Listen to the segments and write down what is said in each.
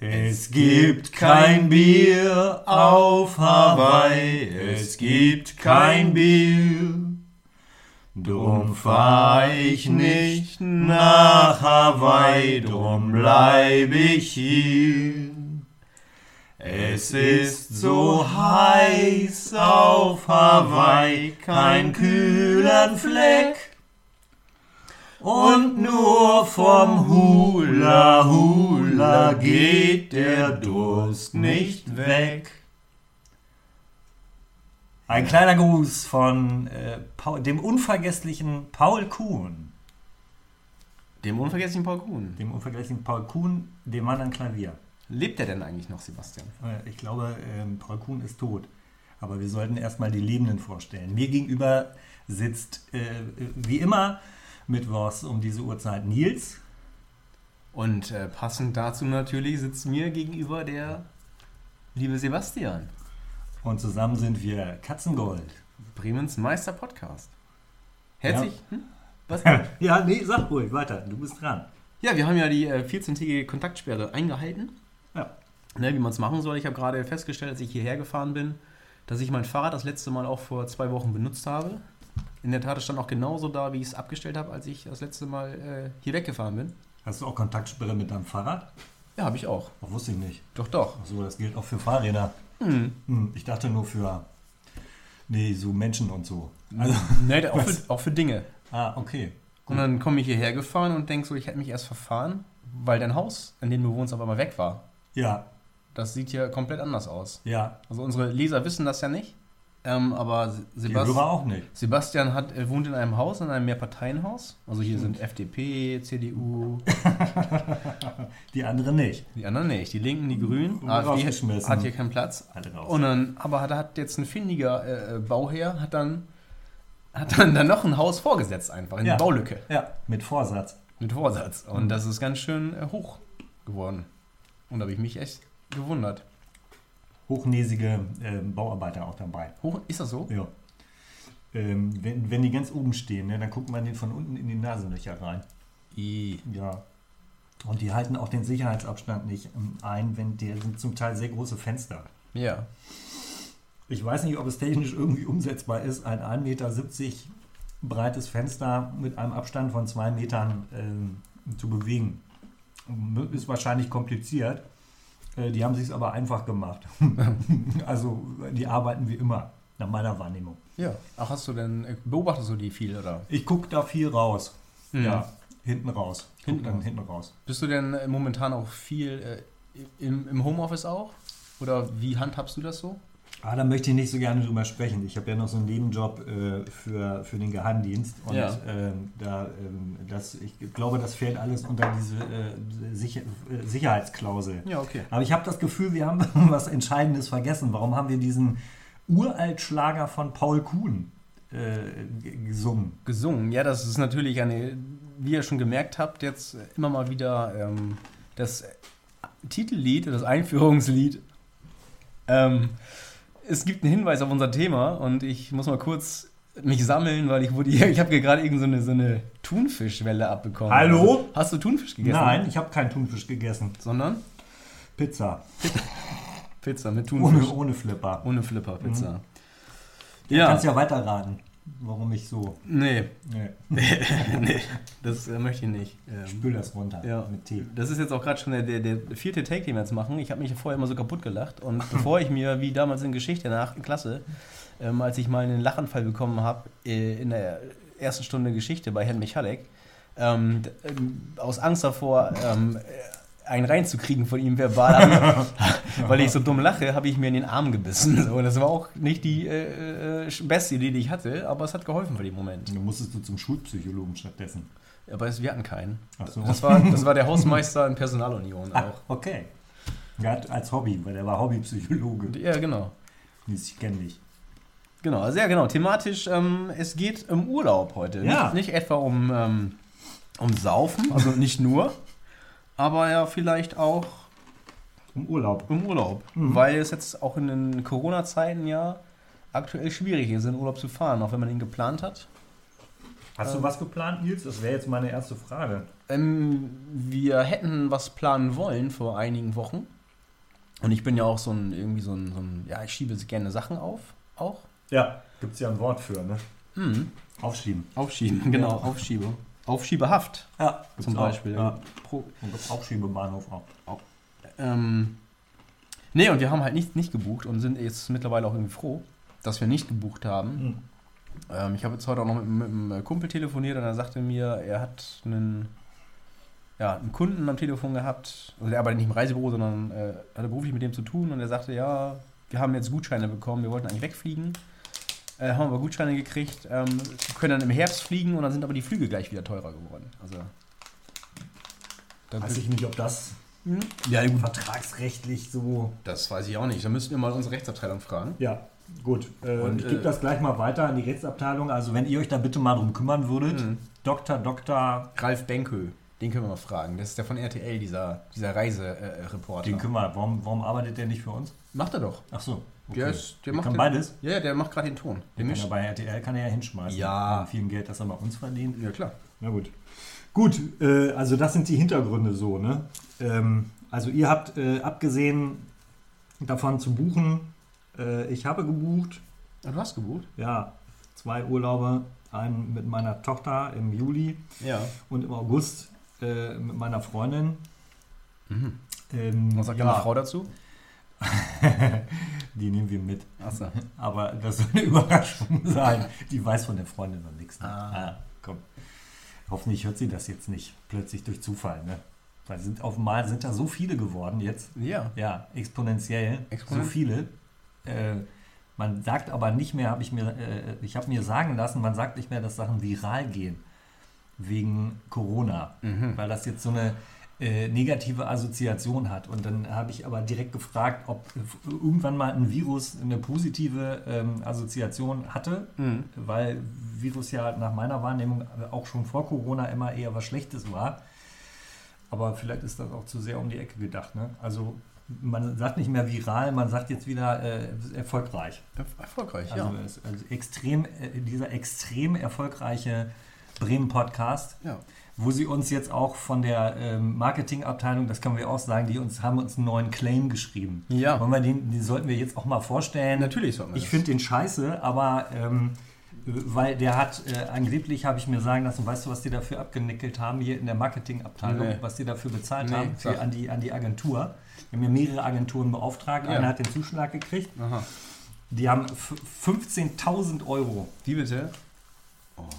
Es gibt kein Bier auf Hawaii, es gibt kein Bier. Drum fahr ich nicht nach Hawaii, drum bleib ich hier. Es ist so heiß auf Hawaii, kein kühlen Fleck. Und nur vom Hula Hula geht der Durst nicht weg. Ein kleiner Gruß von äh, Paul, dem unvergesslichen Paul Kuhn. Dem unvergesslichen Paul Kuhn. Dem unvergesslichen Paul Kuhn, dem Mann am Klavier. Lebt er denn eigentlich noch, Sebastian? Äh, Ich glaube, ähm, Paul Kuhn ist tot. Aber wir sollten erstmal die Lebenden vorstellen. Mir gegenüber sitzt, äh, wie immer, mittwochs um diese Uhrzeit Nils. Und äh, passend dazu natürlich sitzt mir gegenüber der liebe Sebastian. Und zusammen sind wir Katzengold. Bremens Meister Podcast. Herzlich. Hm? Was? Ja, nee, sag ruhig, weiter. Du bist dran. Ja, wir haben ja die äh, 14-tägige Kontaktsperre eingehalten. Ja. Ne, wie man es machen soll. Ich habe gerade festgestellt, als ich hierher gefahren bin, dass ich mein Fahrrad das letzte Mal auch vor zwei Wochen benutzt habe. In der Tat, es stand auch genauso da, wie ich es abgestellt habe, als ich das letzte Mal äh, hier weggefahren bin. Hast du auch Kontaktsperre mit deinem Fahrrad? Ja, habe ich auch. Das wusste ich nicht. Doch, doch. Achso, das gilt auch für Fahrräder. Hm. Hm, ich dachte nur für. Nee, so Menschen und so. Also, Ne, auch, für, auch für Dinge. ah, okay. Und dann komme ich hierher gefahren und denke so, ich hätte mich erst verfahren, weil dein Haus, in dem du wohnst, auf einmal weg war. Ja, Das sieht ja komplett anders aus. ja. Also unsere Leser wissen das ja nicht. Ähm, aber Sebast Hörer auch nicht. Sebastian hat, äh, wohnt in einem Haus, in einem Mehrparteienhaus. Also hier sind FDP, CDU, Die anderen nicht. die anderen nicht. Die Linken, die Grünen. Und AfD hat hier keinen Platz. Alle raus. Und dann, aber hat, hat jetzt ein findiger äh, äh, Bauherr, hat dann, hat dann, dann noch ein Haus vorgesetzt einfach, in Ja. die Baulücke. ja, mit Vorsatz. Mit Vorsatz. Und Mhm. das ist ganz schön äh, hoch geworden. Und da habe ich mich echt gewundert. Hochnäsige ähm, Bauarbeiter auch dabei. Hoch, ist das so? Ja. Ähm, wenn, wenn die ganz oben stehen, ne, dann guckt man den von unten in die Nasenlöcher rein. I. Ja. Und die halten auch den Sicherheitsabstand nicht ähm, ein, wenn der sind zum Teil sehr große Fenster. Ja. Ich weiß nicht, ob es technisch irgendwie umsetzbar ist, ein 1,70 Meter breites Fenster mit einem Abstand von zwei Metern ähm, zu bewegen. Ist wahrscheinlich kompliziert. Äh, die haben sich aber einfach gemacht. also die arbeiten wie immer, nach meiner Wahrnehmung. Ja. Ach, hast du denn, äh, beobachtest du die viel oder? Ich gucke da viel raus. Mhm. Ja, hinten raus. Ich Hinten dann raus. hinten raus. Bist du denn äh, momentan auch viel äh, im, im Homeoffice auch? Oder wie handhabst du das so? Ah, da möchte ich nicht so gerne drüber sprechen. Ich habe ja noch so einen Nebenjob äh, für, für den Geheimdienst. Und Ja. ähm, da, ähm, das, ich glaube, das fällt alles unter diese äh, Sicher äh, Sicherheitsklausel. Ja, okay. Aber ich habe das Gefühl, wir haben was Entscheidendes vergessen. Warum haben wir diesen Uraltschlager von Paul Kuhn äh, gesungen? Gesungen, ja, das ist natürlich eine, wie ihr schon gemerkt habt, jetzt immer mal wieder ähm, das Titellied, das Einführungslied. Ähm, es gibt einen Hinweis auf unser Thema und ich muss mal kurz mich sammeln, weil ich wurde hier, ich habe hier gerade irgend so eine, so eine Thunfischwelle abbekommen. Hallo? Also, hast du Thunfisch gegessen? Nein, ich habe keinen Thunfisch gegessen. Sondern Pizza. Pizza mit Thunfisch. Ohne, ohne Flipper. Ohne Flipper, Pizza. Du kannst ja weiterraten, warum ich so. Nee, Nee, nee, das äh, möchte ich nicht. Ähm, spül das runter Ja. mit Tee. Das ist jetzt auch gerade schon der, der, der vierte Take, den wir jetzt machen. Ich habe mich vorher immer so kaputt gelacht. Und bevor ich mir, wie damals in Geschichte in der 8. Klasse, ähm, als ich mal einen Lachanfall bekommen habe, äh, in der ersten Stunde Geschichte bei Herrn Michalek, ähm, ähm, aus Angst davor, ähm, äh, einen reinzukriegen von ihm verbal, ich, weil ich so dumm lache, habe ich mir in den Arm gebissen. So, das war auch nicht die äh, äh, beste Idee, die ich hatte, aber es hat geholfen für den Moment. Dann musstest du zum Schulpsychologen stattdessen. Aber es, wir hatten keinen. So. Das war, das war der Hausmeister in Personalunion Ah, auch. okay. Ja, als Hobby, weil der war Hobbypsychologe. Ja, genau. Ich kenne dich. Genau, also ja, genau. Thematisch, ähm, es geht um Urlaub heute. Ja. Nicht, nicht etwa um, ähm, um Saufen, also nicht nur, aber ja vielleicht auch Im Urlaub. um Urlaub. Mhm. Weil es jetzt auch in den Corona-Zeiten ja aktuell schwierig ist, in Urlaub zu fahren, auch wenn man ihn geplant hat. Hast du was geplant, Nils? Das wäre jetzt meine erste Frage. Ähm, wir hätten was planen wollen vor einigen Wochen. Und ich bin ja auch so ein, irgendwie so ein, so ein ja, ich schiebe gerne Sachen auf, auch. Ja, gibt es ja ein Wort für, ne? Mhm. Aufschieben. Aufschieben, genau, Aufschiebe. Aufschiebehaft Ja, zum Beispiel. Ja. Pro, Und das Aufschiebebahnhof auch. ähm, nee, und wir haben halt nicht, nicht gebucht und sind jetzt mittlerweile auch irgendwie froh, dass wir nicht gebucht haben. Mhm. Ähm, ich habe jetzt heute auch noch mit, mit einem Kumpel telefoniert und er sagte mir, er hat einen, ja, einen Kunden am Telefon gehabt. Also der arbeitet nicht im Reisebüro, sondern äh, hatte beruflich mit dem zu tun und er sagte, ja, wir haben jetzt Gutscheine bekommen, wir wollten eigentlich wegfliegen. Äh, haben aber Gutscheine gekriegt, ähm, können dann im Herbst fliegen und dann sind aber die Flüge gleich wieder teurer geworden. Also. dann- Weiß ich nicht, ob das Hm? Ja, gut. vertragsrechtlich so. Das weiß ich auch nicht. Da müssten wir mal unsere Rechtsabteilung fragen. Ja, gut. Äh, Und, ich gebe äh, das gleich mal weiter an die Rechtsabteilung. Also, wenn ihr euch da bitte mal drum kümmern würdet, Mhm. Dr. Dr. Ralf Benköhl, den können wir mal fragen. Das ist der von RTL, dieser, dieser Reisereporter. Den kümmern. Warum, warum arbeitet der nicht für uns? Macht er doch. Ach so. Der, ist, der, Der macht kann den- beides. Ja, ja, der macht gerade den Ton. Der Den kann mischt. er bei RTL kann er ja hinschmeißen. Ja. Mit Viel Geld, das er bei uns verdient. Ja, klar. Na gut. Gut, äh, also das sind die Hintergründe so, ne? Ähm, also ihr habt äh, abgesehen davon zu buchen, äh, ich habe gebucht, Ah, du hast gebucht? ja, zwei Urlaube, einen mit meiner Tochter im Juli Ja. und im August äh, mit meiner Freundin. Mhm. Ähm, Was sagt ja, deine Frau dazu? Die nehmen wir mit. Achso. Aber das soll eine Überraschung sein. Die weiß von der Freundin noch nichts. Ne? Ah. komm. Hoffentlich hört sie das jetzt nicht plötzlich durch Zufall. Ne? Weil sind auf einmal sind da so viele geworden jetzt. Ja. Ja, exponentiell. Exponent- So viele. Äh, man sagt aber nicht mehr, habe ich mir, äh, ich habe mir sagen lassen, man sagt nicht mehr, dass Sachen viral gehen wegen Corona, Mhm. weil das jetzt so eine äh, negative Assoziation hat. Und dann habe ich aber direkt gefragt, ob irgendwann mal ein Virus eine positive ähm, Assoziation hatte, Mhm. weil Virus ja nach meiner Wahrnehmung auch schon vor Corona immer eher was Schlechtes war. Aber vielleicht ist das auch zu sehr um die Ecke gedacht. Ne? Also man sagt nicht mehr viral, man sagt jetzt wieder äh, erfolgreich. Er- Erfolgreich, Also, ja. es, also extrem, äh, dieser extrem erfolgreiche Bremen-Podcast, ja. Wo sie uns jetzt auch von der ähm, Marketingabteilung, das können wir auch sagen, die uns haben uns einen neuen Claim geschrieben. Ja. Wollen wir den, den sollten wir jetzt auch mal vorstellen. Natürlich sollten wir Ich finde den scheiße, aber ähm, weil der hat, äh, angeblich habe ich mir sagen lassen, weißt du, was die dafür abgenickelt haben hier in der Marketingabteilung, Nee. was die dafür bezahlt Nee, haben für, an, die, an die Agentur. Wir haben ja mehrere Agenturen beauftragt, Ja. eine hat den Zuschlag gekriegt. Aha. Die haben f- 15.000 Euro. Wie bitte?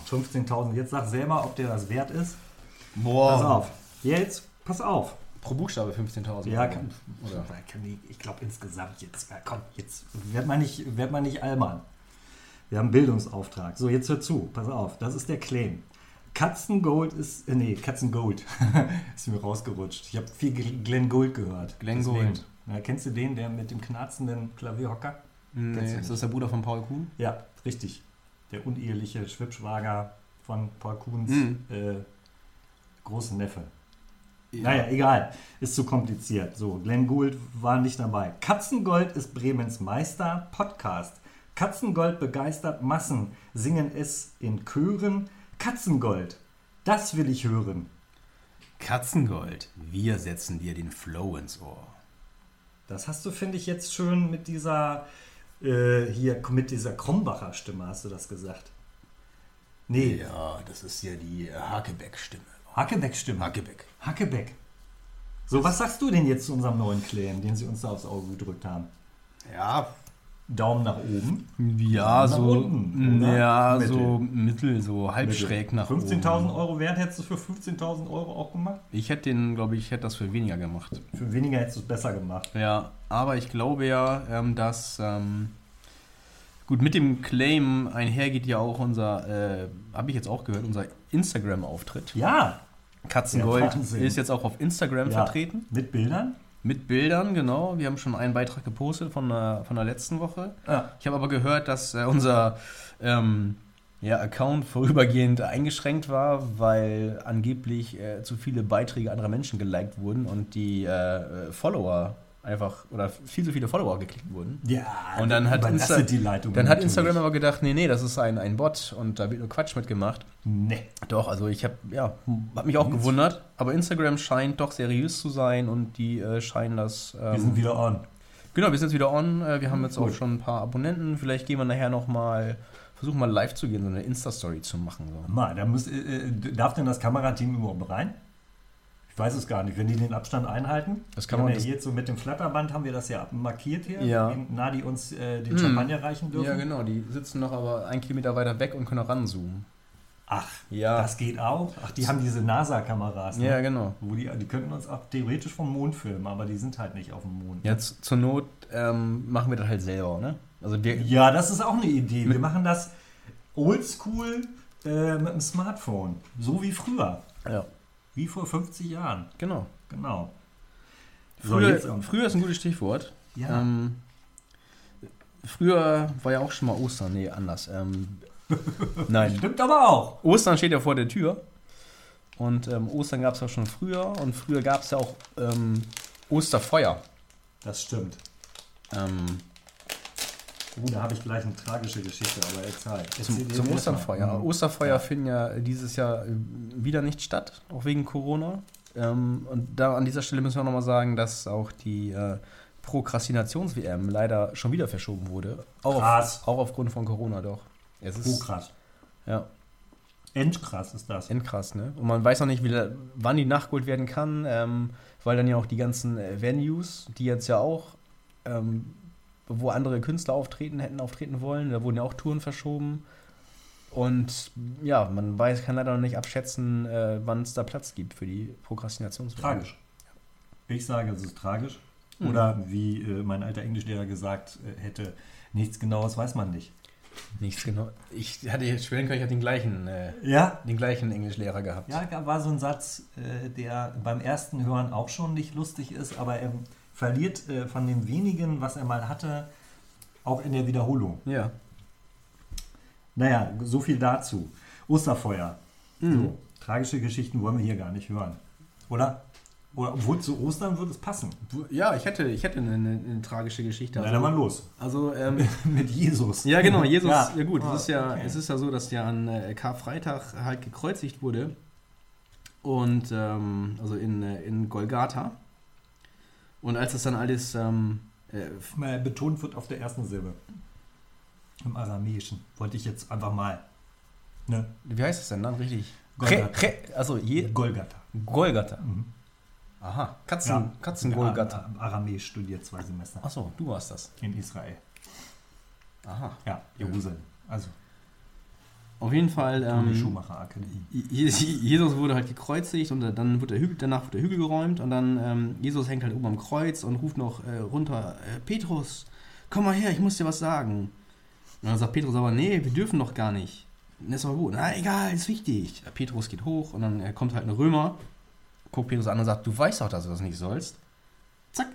15.000. Jetzt sag selber, ob der das wert ist. Boah. Pass auf. Jetzt, pass auf. Pro Buchstabe 15.000. Ja, Euro. kann, Oder? kann ich, ich glaube insgesamt jetzt, ja, komm, jetzt wird man nicht, wird man nicht albern. Wir haben einen Bildungsauftrag. So, jetzt hör zu, pass auf, das ist der Claim. Katzengold ist, äh, nee, Katzengold ist mir rausgerutscht. Ich habe viel Gl- Glenn Gold gehört. Glenn Deswegen. Gould. Na, kennst du den, der mit dem knarzenden Klavierhocker? Nee, ist das der Bruder von Paul Kuhn? Ja, richtig. Der uneheliche Schwibschwager von Paul Kuhns Mhm. äh, großen Neffe. Naja, egal. Ist zu kompliziert. So, Glenn Gould war nicht dabei. Katzengold ist Bremens Meister Podcast. Katzengold begeistert Massen, singen es in Chören. Katzengold, das will ich hören. Katzengold. Wir setzen dir den Flow ins Ohr. Das hast du, finde ich, jetzt schön mit dieser, äh, hier, mit dieser Krombacher Stimme, hast du das gesagt? Nee, Ja, das ist ja die Hakebeck-Stimme. Hackebeck-Stimme. Hackebeck. Hackebeck. So, was sagst du denn jetzt zu unserem neuen Claim, den sie uns da aufs Auge gedrückt haben? Ja, Daumen nach oben. ja, Nach so, unten, ja, Mittel. so mittel, so halb schräg nach oben. 15.000 Euro wert hättest du für 15.000 Euro auch gemacht? Ich hätte den, glaube ich, hätte das für weniger gemacht. Für weniger hättest du es besser gemacht. Ja, aber ich glaube ja, ähm, dass ähm, gut mit dem Claim einhergeht ja auch unser, äh, habe ich jetzt auch gehört, unser Instagram-Auftritt. Ja, Katzengold Ja, ist jetzt auch auf Instagram Ja. vertreten. mit Bildern. Mit Bildern, genau. Wir haben schon einen Beitrag gepostet von der, von der letzten Woche. Ja. Ich habe aber gehört, dass äh, unser ähm, ja, Account vorübergehend eingeschränkt war, weil angeblich äh, zu viele Beiträge anderer Menschen geliked wurden und die äh, äh, Follower einfach oder viel zu viele Follower geklickt wurden. Ja, Und dann hat, Insta die Leitung. dann hat. Instagram aber gedacht, nee, nee, das ist ein, ein Bot und da wird nur Quatsch mitgemacht. Nee. Doch, also ich habe ja, hab mich auch gewundert, aber Instagram scheint doch seriös zu sein und die äh, scheinen das. Ähm, Wir sind wieder on. genau, wir sind jetzt wieder on. Äh, wir haben jetzt Gut. auch schon ein paar Abonnenten. Vielleicht gehen wir nachher noch mal, versuchen mal live zu gehen, so eine Insta-Story zu machen. So. Mal, da muss, äh, äh, darf denn das Kamerateam überhaupt rein? Ich weiß es gar nicht. Wenn die den Abstand einhalten, Das kann man- ja hier jetzt so mit dem Flatterband haben wir das ja markiert hier, Ja. nah die uns äh, den Hm. Champagner reichen dürfen. Ja, genau, die sitzen noch aber einen Kilometer weiter weg und können ranzoomen. Ach, Ja. das geht auch. Ach, die haben diese NASA-Kameras. Ne? Ja, genau. Wo die, die könnten uns auch theoretisch vom Mond filmen, aber die sind halt nicht auf dem Mond. Jetzt zur Not ähm, machen wir das halt selber, ne? Also wir, Ja, das ist auch eine Idee. Wir machen das oldschool äh, mit dem Smartphone. So wie früher. ja, Wie vor 50 Jahren. genau. Genau. So, Früher, ähm, früher ist ein gutes Stichwort. Ja. Ähm, früher war ja auch schon mal Ostern. Nee, anders. Ähm, nein, Stimmt aber auch. Ostern steht ja vor der Tür. Und ähm, Ostern gab es ja schon früher. Und früher gab es ja auch ähm, Osterfeuer. Das stimmt. Ähm, Oh, da habe ich gleich eine tragische Geschichte, aber erzähl. zum zum mal. Mhm. Osterfeuer Ja. finden ja dieses Jahr äh, wieder nicht statt, auch wegen Corona. Ähm, und da an dieser Stelle müssen wir nochmal sagen, dass auch die äh, Prokrastinations-WM leider schon wieder verschoben wurde. Auch. Auf, auch aufgrund von Corona doch. Es Oh, ist krass. ja, Endkrass ist das. endkrass, ne? Und man weiß noch nicht, wie, wann die nachgeholt werden kann, ähm, weil dann ja auch die ganzen äh, Venues, die jetzt ja auch, ähm, wo andere Künstler auftreten, hätten auftreten wollen, da wurden ja auch Touren verschoben. Und ja, man weiß, kann leider noch nicht abschätzen, äh, wann es da Platz gibt für die Prokrastinations. Tragisch. Ich sage, es ist tragisch. Mhm. Oder wie äh, mein alter Englischlehrer gesagt äh, hätte, nichts Genaues weiß man nicht. Nichts genau. Ich hatte jetzt schwören können, ich hatte den gleichen, äh, Ja? den gleichen Englischlehrer gehabt. Ja, da war so ein Satz, äh, der beim ersten Hören auch schon nicht lustig ist, aber er verliert äh, von dem wenigen, was er mal hatte, auch in der Wiederholung. Ja. Naja, so viel dazu. Osterfeuer. Mhm. So, tragische Geschichten wollen wir hier gar nicht hören. Oder? Oder obwohl zu Ostern würde es passen. Ja, ich hätte, ich hätte eine, eine, tragische Geschichte. Na, dann mal los. also ähm, Mit Jesus. Ja, genau, Jesus, ja, Ja. gut, Ah, es ist ja, okay. es ist ja so, dass der an äh, Karfreitag halt gekreuzigt wurde. Und ähm, also in, äh, in Golgatha. Und als das dann alles, ähm, äh, Mal betont wird auf der ersten Silbe. Im Aramäischen. Wollte ich jetzt einfach mal. Ne? wie heißt es denn dann richtig? Golgatha. Also je, Golgatha. Golgatha. Mhm. Aha, Katzen, Ja. Katzen Ja, Golgatha. Am Aramäisch studiert zwei Semester. Achso, du warst das. In Israel. Aha. Ja, Jerusalem. Also Auf jeden Fall. die Ähm, Schumacher Akademie. Jesus wurde halt gekreuzigt und dann wird der Hügel, danach wird der Hügel geräumt und dann ähm, Jesus hängt halt oben am Kreuz und ruft noch äh, runter, äh, Petrus, komm mal her, ich muss dir was sagen. Und dann sagt Petrus aber, nee, wir dürfen doch gar nicht. Und ist aber gut. Na egal, ist wichtig. Petrus geht hoch und dann äh, kommt halt ein Römer, guckt Petrus an und sagt, du weißt doch, dass du das nicht sollst. Zack,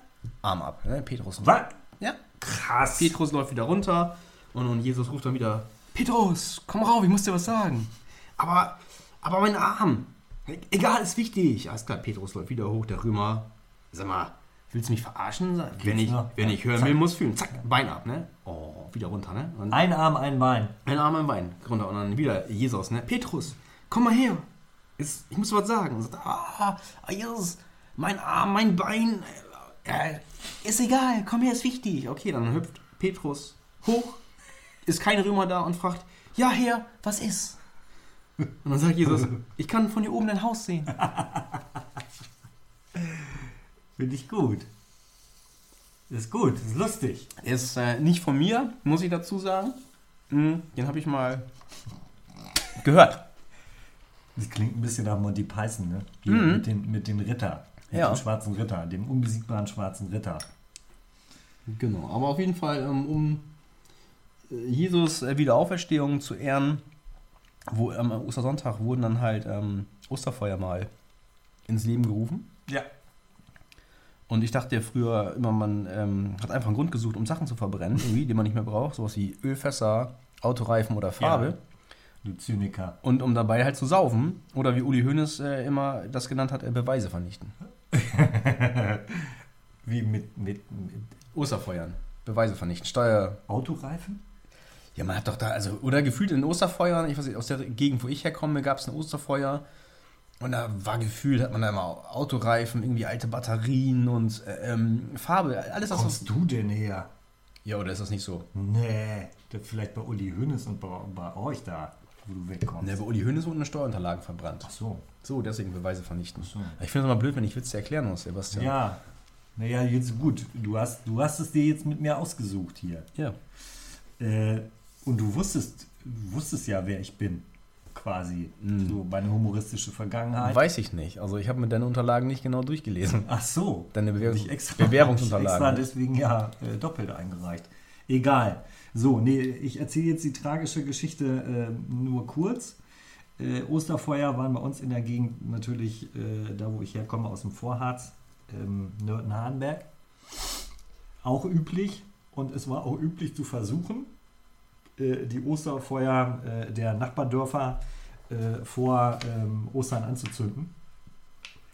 Arm ab. Ne? Petrus. Was? Ja. Krass. Petrus läuft wieder runter und, und Jesus ruft dann wieder: Petrus, komm rauf, ich muss dir was sagen. Aber, aber mein Arm. E- Egal, ist wichtig. Alles klar, Petrus läuft wieder hoch, der Römer. Sag mal, willst du mich verarschen? Wenn ich, noch? wenn ich hören Zack. will, muss fühlen. Zack, Bein ab, ne? Oh, wieder runter, ne? Und Ein Arm, ein Bein. ein Arm, ein Bein runter und dann wieder Jesus, ne? Petrus, komm mal her. Ist, ich muss was sagen. Sagt, ah, Jesus, mein Arm, mein Bein, äh, ist egal, komm her, ist wichtig. Okay, dann hüpft Petrus hoch, ist kein Römer da und fragt, ja Herr, was ist? Und dann sagt Jesus, ich kann von hier oben dein Haus sehen. Finde ich gut. Ist gut, ist lustig. Ist äh, nicht von mir, muss ich dazu sagen. Hm, Den habe ich mal gehört. Das klingt ein bisschen nach Monty Python, ne? Mhm. mit, den, mit den Ritter. Mit Ja. dem schwarzen Ritter, dem unbesiegbaren schwarzen Ritter. Genau, aber auf jeden Fall, ähm, um äh, Jesus äh, Wiederauferstehung zu ehren, wo am Ostersonntag wurden dann halt ähm, Osterfeuer mal ins Leben gerufen. Ja. Und ich dachte ja früher immer, man ähm, hat einfach einen Grund gesucht, um Sachen zu verbrennen, irgendwie, die man nicht mehr braucht, sowas wie Ölfässer, Autoreifen oder Farbe. Du Zyniker. Und um dabei halt zu saufen oder wie Uli Hoeneß äh, immer das genannt hat, äh, Beweise vernichten. Wie mit, mit, mit Osterfeuern. Beweise vernichten. Steuer. Autoreifen? Ja, man hat doch da, also, oder gefühlt in Osterfeuern, ich weiß nicht, aus der Gegend, wo ich herkomme, gab es ein Osterfeuer. Und da war gefühlt, hat man da immer Autoreifen, irgendwie alte Batterien und äh, ähm, Farbe, alles Was was. kommst du denn her? Ja, oder ist das nicht so? Nee, das vielleicht bei Uli Hoeneß und bei, bei euch da, wo du wegkommst. Ne, bei Uli Hoeneß wurden Steuerunterlagen verbrannt. Ach so. So, deswegen Beweise vernichten. so. Ich finde es immer blöd, wenn ich Witze erklären muss, Sebastian. Ja. Naja, jetzt gut. Du hast, du hast es dir jetzt mit mir ausgesucht hier. Ja. Äh, und du wusstest, wusstest ja, wer ich bin. Quasi. Mhm. So meine humoristische Vergangenheit. Weiß ich nicht. Also ich habe mir deine Unterlagen nicht genau durchgelesen. Ach so. Deine Bewerbungs- extra, Bewerbungsunterlagen. Ich extra deswegen ja äh, doppelt eingereicht. Egal. So, nee, ich erzähle jetzt die tragische Geschichte äh, nur kurz. Äh, Osterfeuer waren bei uns in der Gegend natürlich, äh, da wo ich herkomme, aus dem Vorharz, ähm, Nörten-Hardenberg. Auch üblich und es war auch üblich zu versuchen, äh, die Osterfeuer äh, der Nachbardörfer äh, vor ähm, Ostern anzuzünden.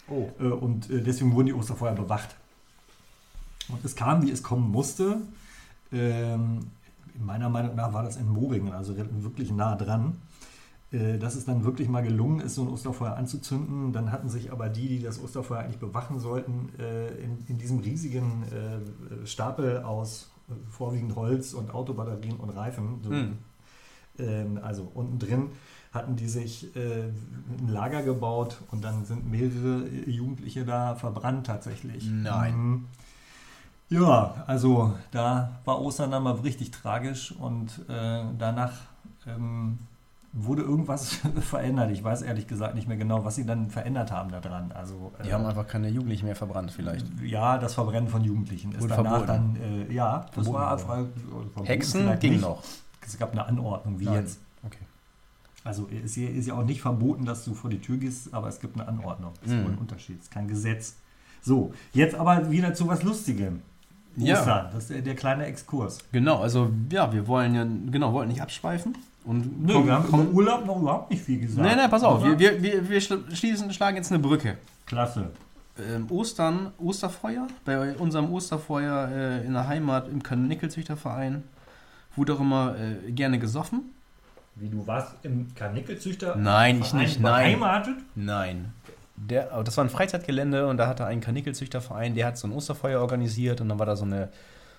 Oh. Und deswegen wurden die Osterfeuer bewacht. Und es kam, wie es kommen musste. Ähm, meiner Meinung nach war das in Moringen, also wirklich nah dran. Äh, dass es dann wirklich mal gelungen ist, so ein Osterfeuer anzuzünden. Dann hatten sich aber die, die das Osterfeuer eigentlich bewachen sollten, äh, in, in diesem riesigen äh, Stapel aus vorwiegend Holz und Autobatterien und Reifen, so, Hm. ähm, also unten drin hatten die sich äh, ein Lager gebaut und dann sind mehrere Jugendliche da verbrannt tatsächlich. Nein. Ja, also da war Ostern dann mal richtig tragisch und äh, danach ähm, wurde irgendwas verändert. Ich weiß ehrlich gesagt nicht mehr genau, was sie dann verändert haben daran. Also Die äh, haben einfach keine Jugendlichen mehr verbrannt, vielleicht. ja, das Verbrennen von Jugendlichen ist Wurde danach verboten. dann, äh, ja, das Verboten war frei, verboten Hexen ging nicht. noch. Es gab eine Anordnung, wie Nein. jetzt. Okay. Also ist ja, ist ja auch nicht verboten, dass du vor die Tür gehst, aber es gibt eine Anordnung. Das ist Mhm. wohl ein Unterschied, das ist kein Gesetz. So, jetzt aber wieder zu was Lustigem. Ja. Ostern, das ist der, der kleine Exkurs. Genau, also ja, wir wollen ja, genau, wollten nicht abschweifen. Und Nö, komm- wir haben komm- über Urlaub noch überhaupt nicht viel gesagt. Nein, nein, pass auf, wir, wir, wir, wir schl- schließen, schlagen jetzt eine Brücke. Klasse. Ähm, Ostern, Osterfeuer, bei unserem Osterfeuer äh, in der Heimat im Karnickelzüchterverein wurde auch immer äh, gerne gesoffen. Wie du warst im Karnickelzüchter? Nein, ich nicht, nein. Beheimatet? Nein. Der, das war ein Freizeitgelände und da hatte ein Karnickelzüchterverein, der hat so ein Osterfeuer organisiert und dann war da so eine,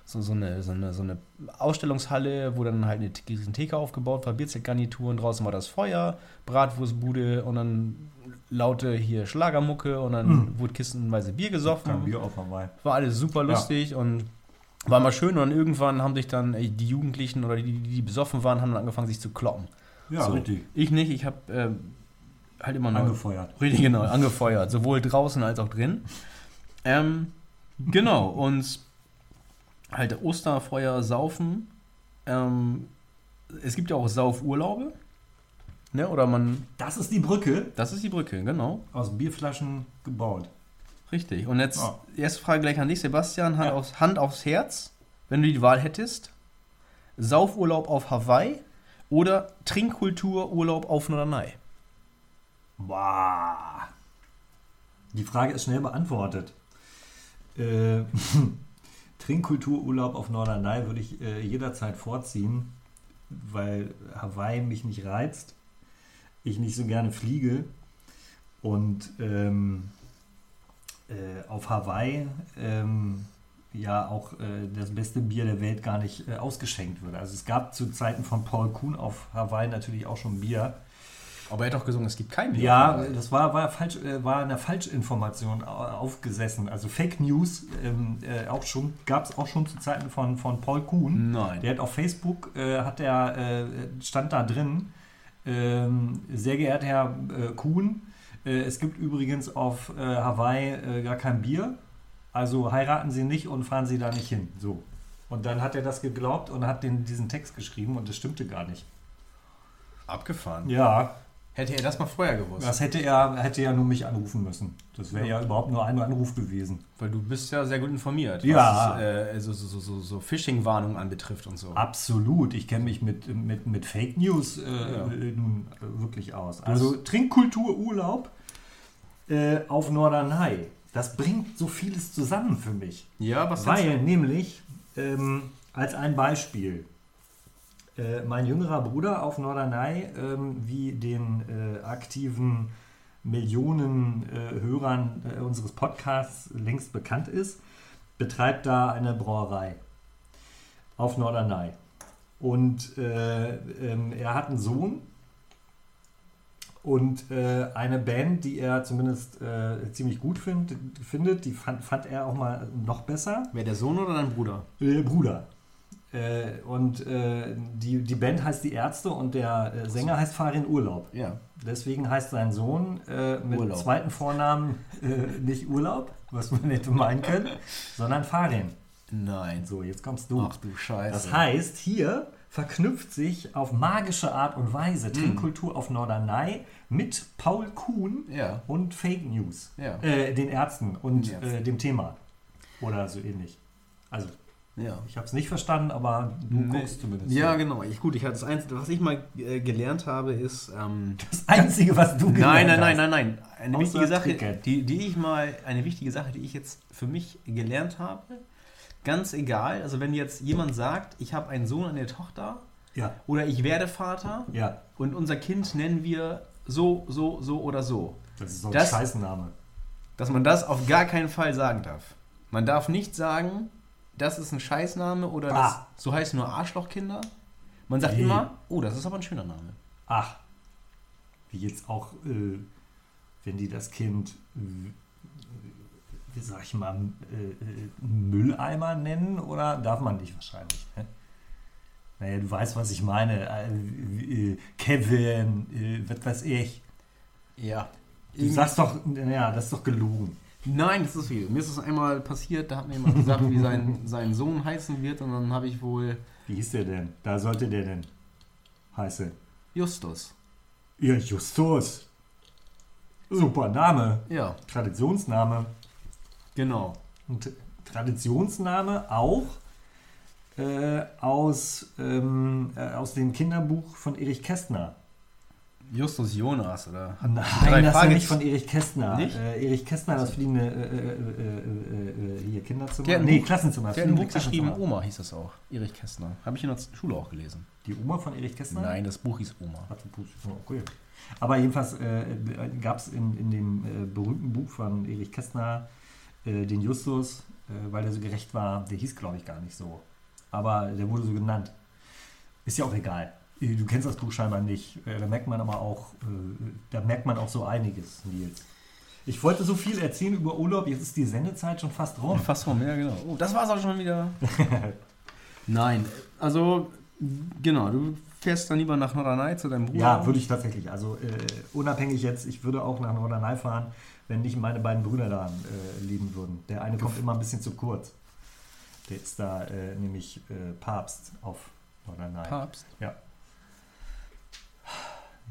so, so eine, so eine, so eine Ausstellungshalle, wo dann halt eine Theke aufgebaut war, Bierzeltgarnituren, draußen war das Feuer, Bratwurstbude und dann laute hier Schlagermucke und dann Hm. wurde kistenweise Bier gesoffen. Kein Bier auf dabei. War alles super lustig und war mal schön und dann irgendwann haben sich dann äh, die Jugendlichen oder die, die besoffen waren, haben dann angefangen sich zu kloppen. Ja, So. richtig. Ich nicht, ich habe äh, halt immer noch Angefeuert. Richtig, genau, angefeuert, sowohl draußen als auch drin. Ähm, genau, und halt Osterfeuer saufen. Ähm, es gibt ja auch Saufurlaube. Ne, oder man, Das ist die Brücke das ist die Brücke, genau. aus Bierflaschen gebaut. Richtig. Und jetzt die erste Frage gleich an dich, Sebastian. Hand, Ja. aufs, Hand aufs Herz, wenn du die Wahl hättest. Saufurlaub auf Hawaii oder Trinkkultururlaub auf Norderney? Boah. Die Frage ist schnell beantwortet. Äh, Trinkkultururlaub auf Norderney würde ich äh, jederzeit vorziehen, weil Hawaii mich nicht reizt, ich nicht so gerne fliege und ähm, äh, auf Hawaii ähm, ja auch äh, das beste Bier der Welt gar nicht äh, ausgeschenkt wird. Also es gab zu Zeiten von Paul Kuhn auf Hawaii natürlich auch schon Bier. Aber er hat doch gesungen, es gibt kein Bier. Ja, das war, war, falsch, äh, war eine Falschinformation au- aufgesessen. Also Fake News ähm, äh, auch schon, gab es auch schon zu Zeiten von, von Paul Kuhn. Nein. Der hat auf Facebook, äh, hat der, äh, stand da drin, ähm, sehr geehrter Herr äh, Kuhn, es gibt übrigens auf Hawaii gar kein Bier, also heiraten Sie nicht und fahren Sie da nicht hin. So. Und dann hat er das geglaubt und hat den, diesen Text geschrieben und das stimmte gar nicht. Abgefahren. Ja, Hätte er das mal vorher gewusst. Das hätte er, hätte er nur mich anrufen müssen. Das wäre ja überhaupt nur ein Anruf gewesen. Weil du bist ja sehr gut informiert, Ja. was äh, so, so, so, so, so Phishing-Warnungen anbetrifft und so. Absolut. Ich kenne mich mit, mit, mit Fake News äh, Ja. äh, nun äh, wirklich aus. Also Trinkkultururlaub äh, auf Norderney. Das bringt so vieles zusammen für mich. Ja, was Weil nämlich, ähm, als ein Beispiel, äh, mein jüngerer Bruder auf Norderney, ähm, wie den äh, aktiven Millionen äh, Hörern unseres Podcasts längst bekannt ist, betreibt da eine Brauerei auf Norderney. Und äh, ähm, er hat einen Sohn und äh, eine Band, die er zumindest äh, ziemlich gut find, findet, die fand, fand er auch mal noch besser. Wer der Sohn oder dein Bruder? Äh, Bruder. Äh, und äh, die, die Band heißt Die Ärzte und der äh, Sänger heißt Farin Urlaub. Ja. Deswegen heißt sein Sohn äh, mit Urlaub. zweiten Vornamen äh, nicht Urlaub, was man hätte meinen können, sondern Farin. Nein. So, jetzt kommst du. Ach du Scheiße. Das heißt, hier verknüpft sich auf magische Art und Weise Hm. Trinkkultur auf Norderney mit Paul Kuhn Ja. und Fake News. Ja. Äh, den Ärzten und Den Ärzten. Dem Thema. Oder so ähnlich. Also, Ja. ich habe es nicht verstanden, aber du Nee. guckst zumindest. Ja, so. genau. Ich, gut, ich hatte das Einzige, was ich mal äh, gelernt habe, ist. Ähm, Das Einzige, was du nein, nein, nein, hast. nein, nein. Eine Außer wichtige Sache, die, die ich mal, eine wichtige Sache, die ich jetzt für mich gelernt habe, ganz egal, also wenn jetzt jemand sagt, ich habe einen Sohn, eine Tochter Ja, oder ich werde Vater ja. und unser Kind nennen wir so, so, so oder so, Das ist so ein Das- Scheißname. dass man das auf gar keinen Fall sagen darf. Man darf nicht sagen, das ist ein Scheißname oder das, Ah. so heißen nur Arschlochkinder. Man sagt Wie? immer, oh, das ist aber ein schöner Name. Ach, wie jetzt auch, äh, wenn die das Kind, äh, wie sag ich mal, äh, äh, Mülleimer nennen oder darf man nicht wahrscheinlich? Ne? Naja, du weißt, was ich meine. Äh, äh, Kevin, was weiß ich. Ja. Du sagst doch, naja, das ist doch gelogen. Nein, das ist viel. Mir ist es einmal passiert, da hat mir jemand gesagt, wie sein, sein Sohn heißen wird und dann habe ich wohl Wie hieß der denn? Da sollte der denn heißen. Justus. Ja, Justus. Super Name. Ja, Traditionsname. genau. Und Traditionsname auch äh, aus, ähm, äh, aus dem Kinderbuch von Erich Kästner. Justus Jonas, oder? Hat Nein, das ist nicht von Erich Kästner. Nicht? Äh, Erich Kästner, das fliegende äh, äh, äh, äh, äh, hier Kinderzimmer. Der nee, Buch- Klassenzimmer. Der hat ein Buch geschrieben. Oma hieß das auch. Erich Kästner. Habe ich in der Schule auch gelesen. Die Oma von Erich Kästner? Nein, das Buch hieß Oma. Ach, Pust- Okay. Aber jedenfalls gab es in, in dem berühmten Buch von Erich Kästner den Justus, weil der so gerecht war. Der hieß, glaube ich, gar nicht so. Aber der wurde so genannt. Ist ja auch egal. Äh, Du kennst das Buch scheinbar nicht. Äh, Da merkt man aber auch, äh, da merkt man auch so einiges, Nils. Ich wollte so viel erzählen über Urlaub, jetzt ist die Sendezeit schon fast rum. Fast rum, ja genau. Oh, das war's auch schon wieder. Nein, also genau, du fährst dann lieber nach Norderney zu deinem Bruder. Ja, würde ich tatsächlich. Also äh, unabhängig jetzt, ich würde auch nach Norderney fahren, wenn nicht meine beiden Brüder da äh, leben würden. Der eine kommt immer ein bisschen zu kurz. Der ist da äh, nämlich Papst auf Norderney. Papst. Ja.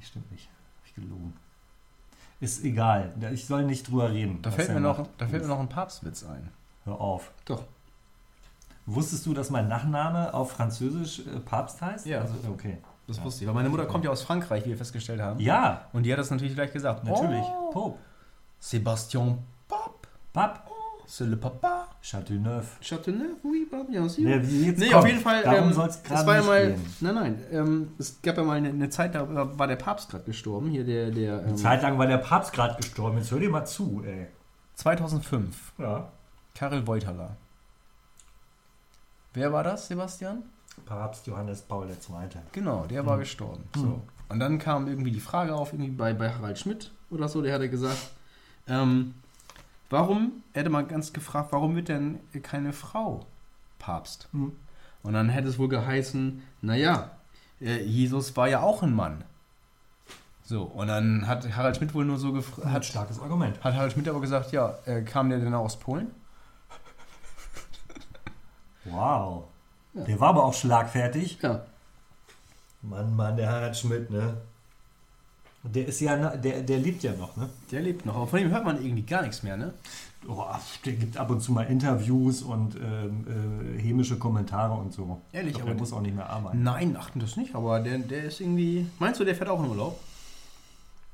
Nee, stimmt nicht. Hab ich gelogen. Ist egal. Ich soll nicht drüber reden. Da fällt, mir noch, da fällt mir noch ein Papstwitz ein. Hör auf. Doch. Wusstest du, dass mein Nachname auf Französisch äh, Papst heißt? Ja. Also, okay. Das Ja. wusste ich. Weil meine Mutter kommt ja aus Frankreich, wie wir festgestellt haben. Ja, Und die hat das natürlich gleich gesagt. natürlich. Oh, Pope. Sébastien Pape. Pap. C'est le papa. Chateauneuf. Chateauneuf, oui, bien sûr. Wie jetzt Nee, auf jeden Fall. Darum ähm, soll es gerade war ja mal. Nein, nein. Ähm, es gab ja mal eine, eine Zeit, da war der Papst gerade gestorben. Hier der. der ähm, Eine Zeit lang war der Papst gerade gestorben. Jetzt hör dir mal zu, ey. 2005. Ja. Karel Wojtyla. Wer war das, Sebastian? Papst Johannes Paul II. Genau, der war gestorben. So. Und dann kam irgendwie die Frage auf, irgendwie bei, bei Harald Schmidt oder so, der hatte gesagt, ähm, warum, er hätte mal ganz gefragt, warum wird denn keine Frau Papst? Hm. Und dann hätte es wohl geheißen, naja, äh, Jesus war ja auch ein Mann. So, und dann hat Harald Schmidt wohl nur so gefragt, Hat starkes Argument. hat Harald Schmidt aber gesagt, ja, äh, kam der denn aus Polen? Wow. Ja. Der war aber auch schlagfertig. Ja. Mann, Mann, der Harald Schmidt, ne? Der ist ja, der, der lebt ja noch, ne? Der lebt noch, aber von ihm hört man irgendwie gar nichts mehr, ne? Oh, der gibt ab und zu mal Interviews und ähm, äh, hämische Kommentare und so. Ehrlich, ich glaub, aber der muss auch nicht mehr arbeiten. Nein, achten das nicht, aber der, der ist irgendwie. Meinst du, der fährt auch in Urlaub?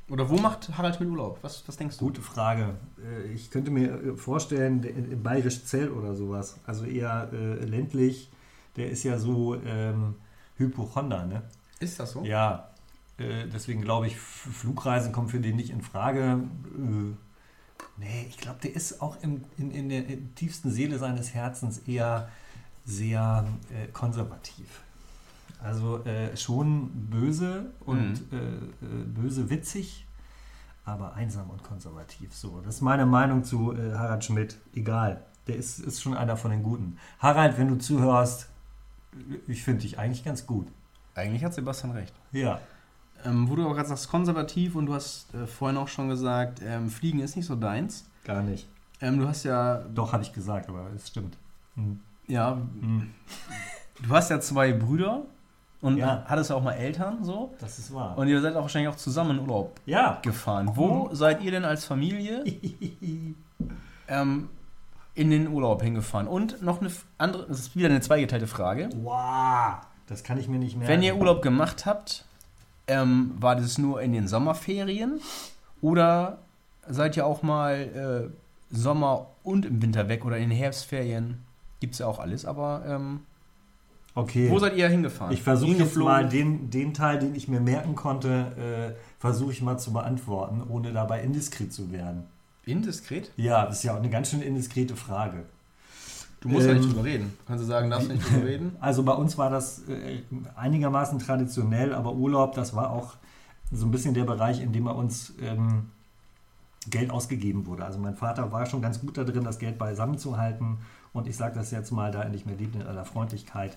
Oder wo macht Harald Schmidt Urlaub? Was, was denkst du? Gute Frage. Äh, Ich könnte mir äh, vorstellen, der- in Bayerisch Zell oder sowas. Also eher äh, ländlich. Der ist ja so ähm, Hypochonder, ne? Ist das so? Ja, äh, deswegen glaube ich, Flugreisen kommen für den nicht in Frage. Äh, nee, ich glaube, der ist auch im, in, in der tiefsten Seele seines Herzens eher sehr äh, konservativ. Also äh, schon böse und Mhm. äh, äh, böse witzig, aber einsam und konservativ. So, das ist meine Meinung zu äh, Harald Schmidt. Egal, der ist, ist schon einer von den Guten. Harald, wenn du zuhörst, ich finde dich eigentlich ganz gut. Eigentlich hat Sebastian recht. Ja. Ähm, wo du aber gerade sagst, konservativ und du hast äh, vorhin auch schon gesagt, ähm, Fliegen ist nicht so deins. Gar nicht. Ähm, du hast ja, Doch, habe ich gesagt, aber es stimmt. Hm. ja, Hm. du hast ja zwei Brüder und Ja. hattest ja auch mal Eltern so. Das ist wahr. Und ihr seid auch wahrscheinlich auch zusammen in Urlaub ja. gefahren. Wo seid ihr denn als Familie ähm, in den Urlaub hingefahren? Und noch eine andere, das ist wieder eine zweigeteilte Frage. wow. Das kann ich mir nicht mehr. Wenn ihr Urlaub gemacht habt, ähm, war das nur in den Sommerferien oder seid ihr auch mal äh, Sommer und im Winter weg oder in den Herbstferien? Gibt es ja auch alles, aber ähm, Okay. wo seid ihr hingefahren? ich versuche jetzt mal den, den Teil, den ich mir merken konnte, äh, versuche ich mal zu beantworten, ohne dabei indiskret zu werden. Indiskret? Ja, das ist ja auch eine ganz schön indiskrete Frage. Du musst ja Ähm, nicht drüber reden. Kannst du sagen, darfst du nicht drüber reden? Also bei uns war das äh, einigermaßen traditionell, aber Urlaub, das war auch so ein bisschen der Bereich, in dem bei uns ähm, Geld ausgegeben wurde. Also mein Vater war schon ganz gut da drin, das Geld beisammen zu halten. Und ich sage das jetzt mal, da nicht mehr lebt, in aller Freundlichkeit.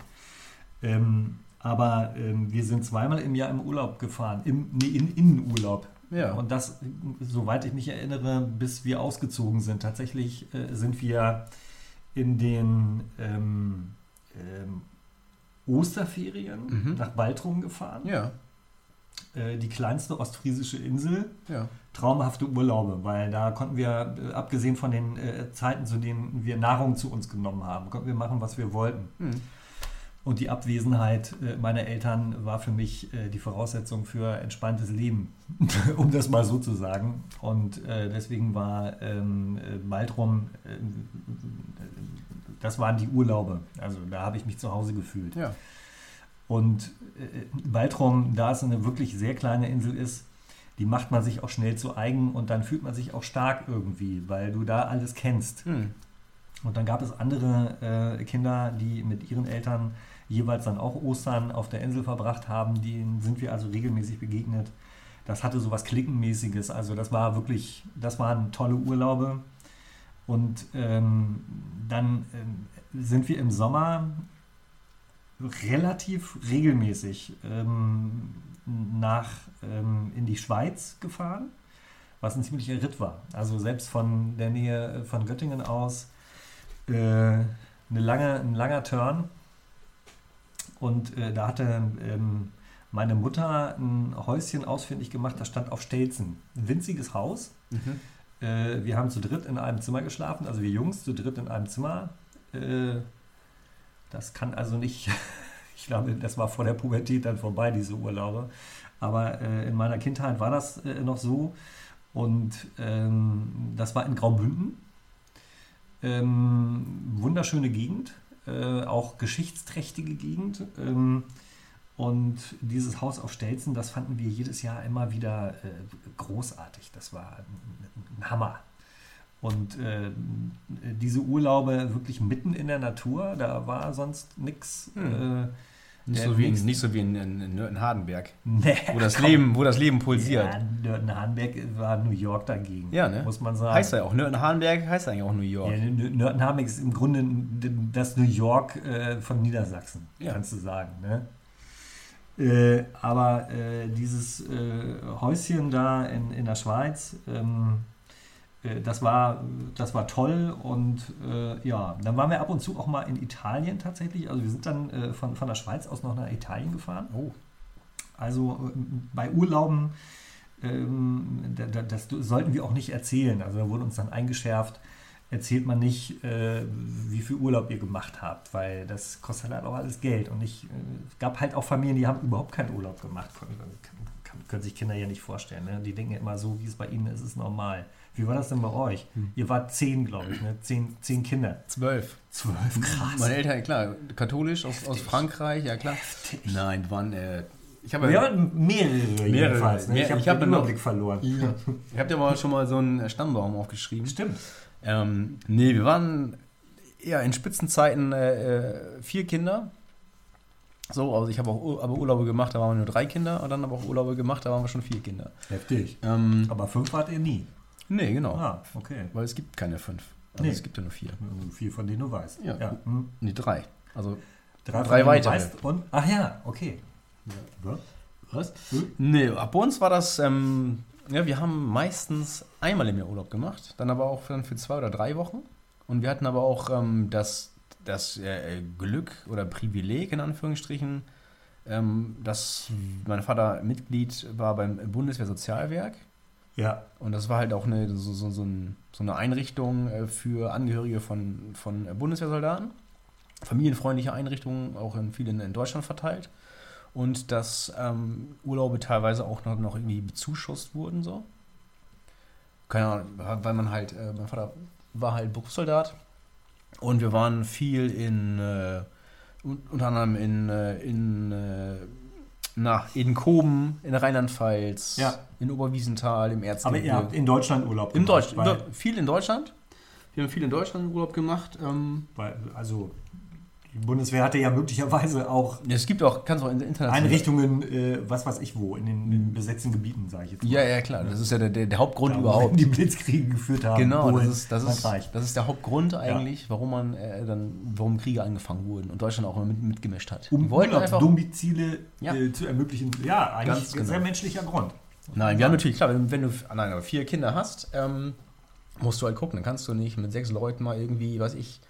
Ähm, aber ähm, wir sind zweimal im Jahr im Urlaub gefahren, im, nee, in Innenurlaub. Ja. Und das, soweit ich mich erinnere, bis wir ausgezogen sind. Tatsächlich äh, sind wir in den ähm, ähm, Osterferien Mhm. nach Baltrum gefahren. ja, Äh, die kleinste ostfriesische Insel. ja. Traumhafte Urlaube, weil da konnten wir, äh, abgesehen von den äh, Zeiten, zu denen wir Nahrung zu uns genommen haben, konnten wir machen, was wir wollten. Hm. Und die Abwesenheit äh, meiner Eltern war für mich äh, die Voraussetzung für entspanntes Leben, um das mal so zu sagen. Und äh, deswegen war ähm, äh, Baltrum, äh, das waren die Urlaube. Also da habe ich mich zu Hause gefühlt. ja. Und Baltrum, da es eine wirklich sehr kleine Insel ist, die macht man sich auch schnell zu eigen und dann fühlt man sich auch stark irgendwie, weil du da alles kennst. Hm. Und dann gab es andere Kinder, die mit ihren Eltern jeweils dann auch Ostern auf der Insel verbracht haben. Denen sind wir also regelmäßig begegnet. Das hatte so was Klickenmäßiges. Also das war wirklich, das waren tolle Urlaube. Und ähm, dann ähm, sind wir im Sommer relativ regelmäßig ähm, nach in die Schweiz gefahren, was ein ziemlicher Ritt war. Also selbst von der Nähe von Göttingen aus äh, eine lange, ein langer Turn. Und äh, da hatte ähm, meine Mutter ein Häuschen ausfindig gemacht, das stand auf Stelzen. Ein winziges Haus. Mhm. Äh, wir haben zu dritt in einem Zimmer geschlafen, also wir Jungs zu dritt in einem Zimmer. Äh, das kann also nicht, ich glaube, das war vor der Pubertät dann vorbei, diese Urlaube. Aber äh, in meiner Kindheit war das äh, noch so. Und ähm, das war in Graubünden. Ähm, wunderschöne Gegend, äh, auch geschichtsträchtige Gegend. Ähm, und dieses Haus auf Stelzen, das fanden wir jedes Jahr immer wieder äh, großartig. Das war ein, ein Hammer. Und äh, diese Urlaube wirklich mitten in der Natur, da war sonst nichts. Hm. Äh, Nicht, Der so wie in, nicht so wie in, in, in Nürnberg-Hardenberg, nee, wo das. Leben, wo das Leben pulsiert. Ja, Nörten-Hardenberg war New York dagegen, Ja, ne? muss man sagen. Heißt ja auch. Nürnberg-Hardenberg heißt eigentlich auch New York. Ja, Nörten-Hardenberg ist im Grunde das New York äh, von Niedersachsen, Ja. kannst du sagen. Ne? Äh, aber äh, dieses äh, Häuschen da in, in der Schweiz, ähm, äh, das, war, das war toll und äh, ja, dann waren wir ab und zu auch mal in Italien tatsächlich. Also wir sind dann äh, von, von der Schweiz aus noch nach Italien gefahren. Oh. Also äh, bei Urlauben, ähm, da- da- das sollten wir auch nicht erzählen. Also da wurde uns dann eingeschärft, erzählt man nicht, äh, wie viel Urlaub ihr gemacht habt, weil das kostet halt auch alles Geld. Und ich, äh, es gab halt auch Familien, die haben überhaupt keinen Urlaub gemacht. kann, können sich Kinder ja nicht vorstellen. Ne? Die denken ja immer so, wie es bei ihnen ist, ist normal. Wie war das denn bei euch? Hm. Ihr wart zehn, glaube ich, ne? Zehn, zehn Kinder. Zwölf. Zwölf, krass. Meine Eltern, klar, katholisch aus, aus Frankreich, ja klar. Nein, waren, äh, ich habe Ja, mehrere, jedenfalls. Ne? Mehr- ich habe ich hab den Überblick verloren. Ja. Ich habe dir mal schon mal so einen Stammbaum aufgeschrieben. Stimmt. Ähm, nee, wir waren ja in Spitzenzeiten äh, äh, vier Kinder. So, also ich habe auch aber Urlaube gemacht, da waren wir nur drei Kinder und dann aber auch Urlaube gemacht, da waren wir schon vier Kinder. Heftig. Ähm, Aber fünf wart ihr nie. Nee, genau. Ah, okay. Weil es gibt keine fünf. Also Nee. es gibt ja nur vier. Viel von denen du weißt. Ja. Hm. Nee, drei. Also Drei, Drei weitere. weißt und, ach ja, okay. Was? Was? Nee, bei uns war das, ähm, ja, wir haben meistens einmal im Jahr Urlaub gemacht, dann aber auch dann für zwei oder drei Wochen. Und wir hatten aber auch ähm, das, das äh, Glück oder Privileg, in Anführungsstrichen, ähm, dass mein Vater Mitglied war beim Bundeswehrsozialwerk. Ja. Und das war halt auch eine, so, so, so, ein, so eine Einrichtung äh, für Angehörige von, von Bundeswehrsoldaten. Familienfreundliche Einrichtungen, auch in vielen in Deutschland verteilt. Und dass ähm, Urlaube teilweise auch noch, noch irgendwie bezuschusst wurden, so. Keine Ahnung, weil man halt, äh, mein Vater war halt Berufssoldat und wir waren viel in, äh, un- unter anderem in, äh, in, äh, na, in Koben, in Rheinland-Pfalz, Ja. In Oberwiesenthal, im Aber Erzgebirge. ihr habt in Deutschland Urlaub In gemacht, Deutschland, Weil, viel in Deutschland. Wir haben viel in Deutschland Urlaub gemacht. Ähm, weil, also, die Bundeswehr hatte ja möglicherweise auch es gibt auch, kannst auch in international. Einrichtungen, äh, was weiß ich wo, in den in besetzten Gebieten, sage ich jetzt mal. Ja, ja, klar. Das ist ja der, der, der Hauptgrund Da, überhaupt. Die Blitzkriege geführt haben. Genau, das ist, das, ist, das ist der Hauptgrund eigentlich, warum man äh, dann, warum Kriege angefangen wurden und Deutschland auch immer mit, mitgemischt hat. Um wollten einfach. Urlaubsdomizile Ja. äh, zu ermöglichen. Ja, eigentlich ein genau. sehr menschlicher Grund. Nein, wir haben natürlich, klar, wenn, wenn du ah, nein, aber vier Kinder hast, ähm, musst du halt gucken. Dann kannst du nicht mit sechs Leuten mal irgendwie, weiß ich,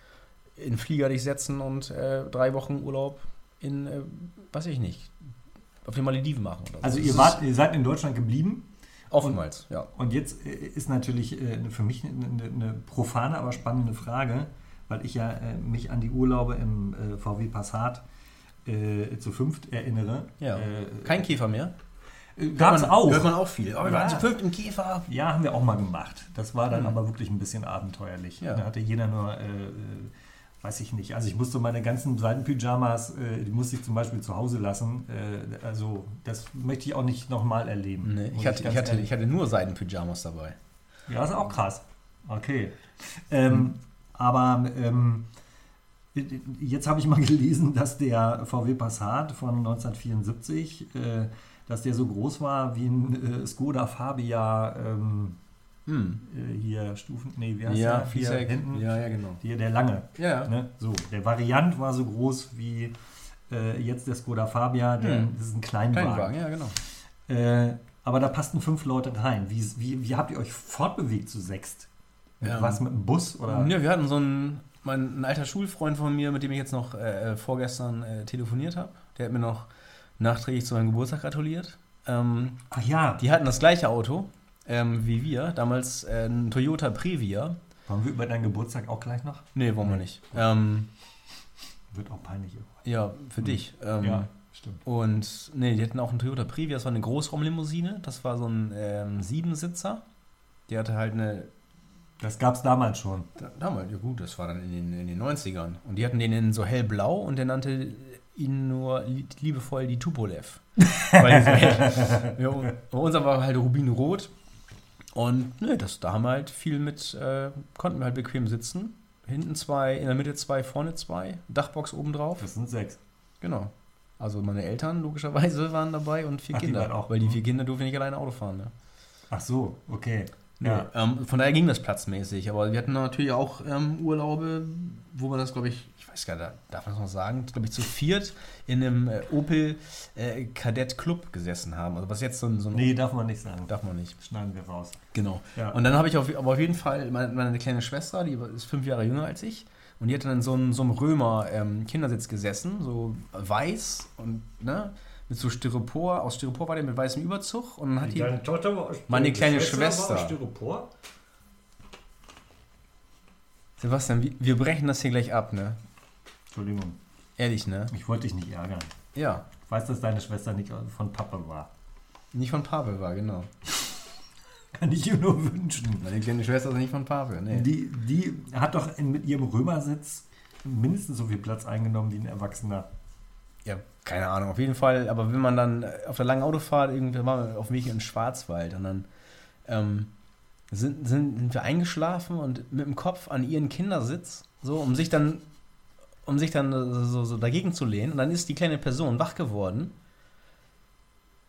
in den Flieger dich setzen und äh, drei Wochen Urlaub in, äh, weiß ich nicht, auf den Malediven machen. So. Also ihr, wart, ihr seid in Deutschland geblieben Oftmals, ja. und jetzt äh, ist natürlich äh, für mich eine, eine, profane, aber spannende Frage, weil ich ja äh, mich an die Urlaube im äh, VW Passat zu fünft erinnere. Ja. Kein Käfer mehr. Gab es man- auch. Hört man auch viel. Oh, wir waren zu fünft im Käfer. Ja, haben wir auch mal gemacht. Das war dann Mhm. aber wirklich ein bisschen abenteuerlich. Ja. Da hatte jeder nur, äh, äh, weiß ich nicht. Also ich musste meine ganzen Seidenpyjamas, äh, die musste ich zum Beispiel zu Hause lassen. Äh, also das möchte ich auch nicht nochmal erleben. Nee, ich, hatte, ich, hatte, ehrlich- ich hatte nur Seidenpyjamas dabei. Ja, ist auch krass. Okay. Ähm, Aber ähm, jetzt habe ich mal gelesen, dass der VW Passat von 1974, äh, dass der so groß war wie ein äh, Skoda Fabia ähm, Hm. äh, hier Stufen, nee, wie heißt Ja, der? Hier Fiesek. hinten, Ja, ja, genau. hier der lange. Ja, Ne? So, der Variant war so groß wie äh, jetzt der Skoda Fabia, der, Hm. das ist ein Kleinwagen. Kleinwagen, ja, genau. Äh, aber da passten fünf Leute rein. Wie, wie, wie habt ihr euch fortbewegt zu sechst? Ja. Was mit dem Bus oder? Ja, wir hatten so einen, mein, ein alter Schulfreund von mir, mit dem ich jetzt noch äh, vorgestern äh, telefoniert habe. Der hat mir noch nachträglich zu meinem Geburtstag gratuliert. Ähm, Ach ja, die hatten das gleiche Auto ähm, wie wir, damals äh, ein Toyota Previa. wollen wir über deinen Geburtstag auch gleich noch? Nee, wollen wir nicht. Ähm, Wird auch peinlich. ja, für dich. Ähm, ja, stimmt. Und nee, die hatten auch einen Toyota Previa, das war eine Großraumlimousine, das war so ein ähm, Siebensitzer. Die hatte halt eine, Das gab es damals schon. da- damals, ja gut, das war dann in den, in den 90ern. Und die hatten den in so hellblau und der nannte ihn nur li- liebevoll die Tupolev. Weil so ja, und bei uns war halt Rubinrot. Und ne, das, da haben wir halt viel mit, äh, konnten wir halt bequem sitzen. Hinten zwei, in der Mitte zwei, vorne zwei, Dachbox oben drauf. Das sind sechs. Genau. Also meine Eltern logischerweise waren dabei und vier Ach, Kinder. auch. Weil die vier Kinder durften nicht alleine Auto fahren. Ne? Ach so, okay. Ja. Ähm, von daher ging das platzmäßig. Aber wir hatten natürlich auch ähm, Urlaube, wo wir das, glaube ich, ich weiß gar nicht, darf man das noch sagen, glaube ich, zu viert in einem äh, Opel äh, Kadett Club gesessen haben. Also was jetzt so ein, so ein Nee, darf man nicht sagen. darf man nicht. Schneiden wir raus. Genau. Ja. Und dann habe ich auf, aber auf jeden Fall meine, meine kleine Schwester, die ist fünf Jahre jünger als ich. Und die hat dann in so einem, so einem Römer-Kindersitz gesessen, so weiß und ne, mit so Styropor, aus Styropor war der mit weißem Überzug. Und dann hat die, Tochter war Meine kleine Schwester. Styropor? Sebastian, wir, wir brechen das hier gleich ab, ne? Entschuldigung, Ehrlich, ne? ich wollte dich nicht ärgern. Ja. Ich weiß, dass deine Schwester nicht von Papa war. Nicht von Pavel war, genau. Kann ich ihr nur wünschen. Meine kleine Schwester ist nicht von Pavel, nee. Die, die hat doch in, mit ihrem Römersitz mindestens so viel Platz eingenommen wie ein Erwachsener. Ja, keine Ahnung, auf jeden Fall. Aber wenn man dann auf der langen Autofahrt, irgendwie waren wir auf dem Weg in den Schwarzwald und dann ähm, sind, sind wir eingeschlafen und mit dem Kopf an ihren Kindersitz, so, um sich dann, um sich dann so, so dagegen zu lehnen. Und dann ist die kleine Person wach geworden,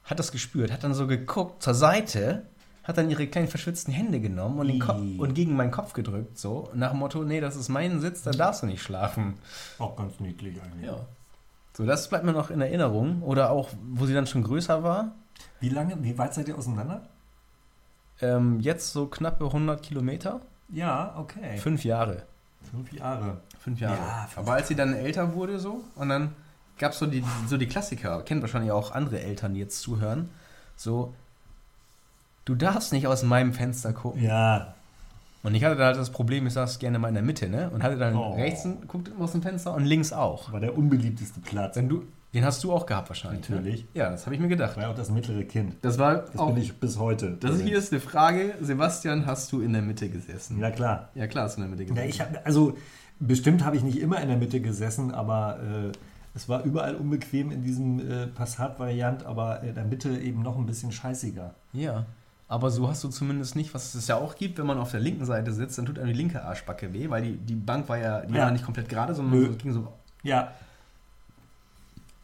hat das gespürt, hat dann so geguckt zur Seite, hat dann ihre kleinen verschwitzten Hände genommen und, den Kopf, und gegen meinen Kopf gedrückt, so, nach dem Motto, nee, das ist mein Sitz, da darfst du nicht schlafen. Auch ganz niedlich eigentlich. Ja. So, das bleibt mir noch in Erinnerung. Oder auch, wo sie dann schon größer war. Wie lange, wie weit seid ihr auseinander? Ähm, jetzt so knappe 100 Kilometer. Ja, okay. Fünf Jahre. Fünf Jahre. Fünf Jahre. Ja, fünf Aber als sie dann älter wurde so und dann gab es so die, so die Klassiker, kennt wahrscheinlich auch andere Eltern, die jetzt zuhören, so, du darfst nicht aus meinem Fenster gucken. Ja, Und ich hatte da halt das Problem, ich saß gerne mal in der Mitte, ne? Und hatte dann Oh. rechts guckt aus dem Fenster und links auch. war der unbeliebteste Platz. Wenn du, den hast du auch gehabt wahrscheinlich. Natürlich. Ne? Ja, das habe ich mir gedacht. war ja auch das mittlere Kind. Das war Das auch bin ich bis heute. Das hier ist eine Frage. Sebastian, hast du in der Mitte gesessen? Ja, klar. Ja, klar, hast du in der Mitte gesessen. Ja, ich hab, also bestimmt habe ich nicht immer in der Mitte gesessen, aber äh, es war überall unbequem in diesem äh, Passat-Variant, aber in der Mitte eben noch ein bisschen scheißiger. ja. Aber so hast du zumindest nicht, was es ja auch gibt, wenn man auf der linken Seite sitzt, dann tut einem die linke Arschbacke weh, weil die, die Bank war ja, die Ja. war nicht komplett gerade, sondern so, ging so. Ja.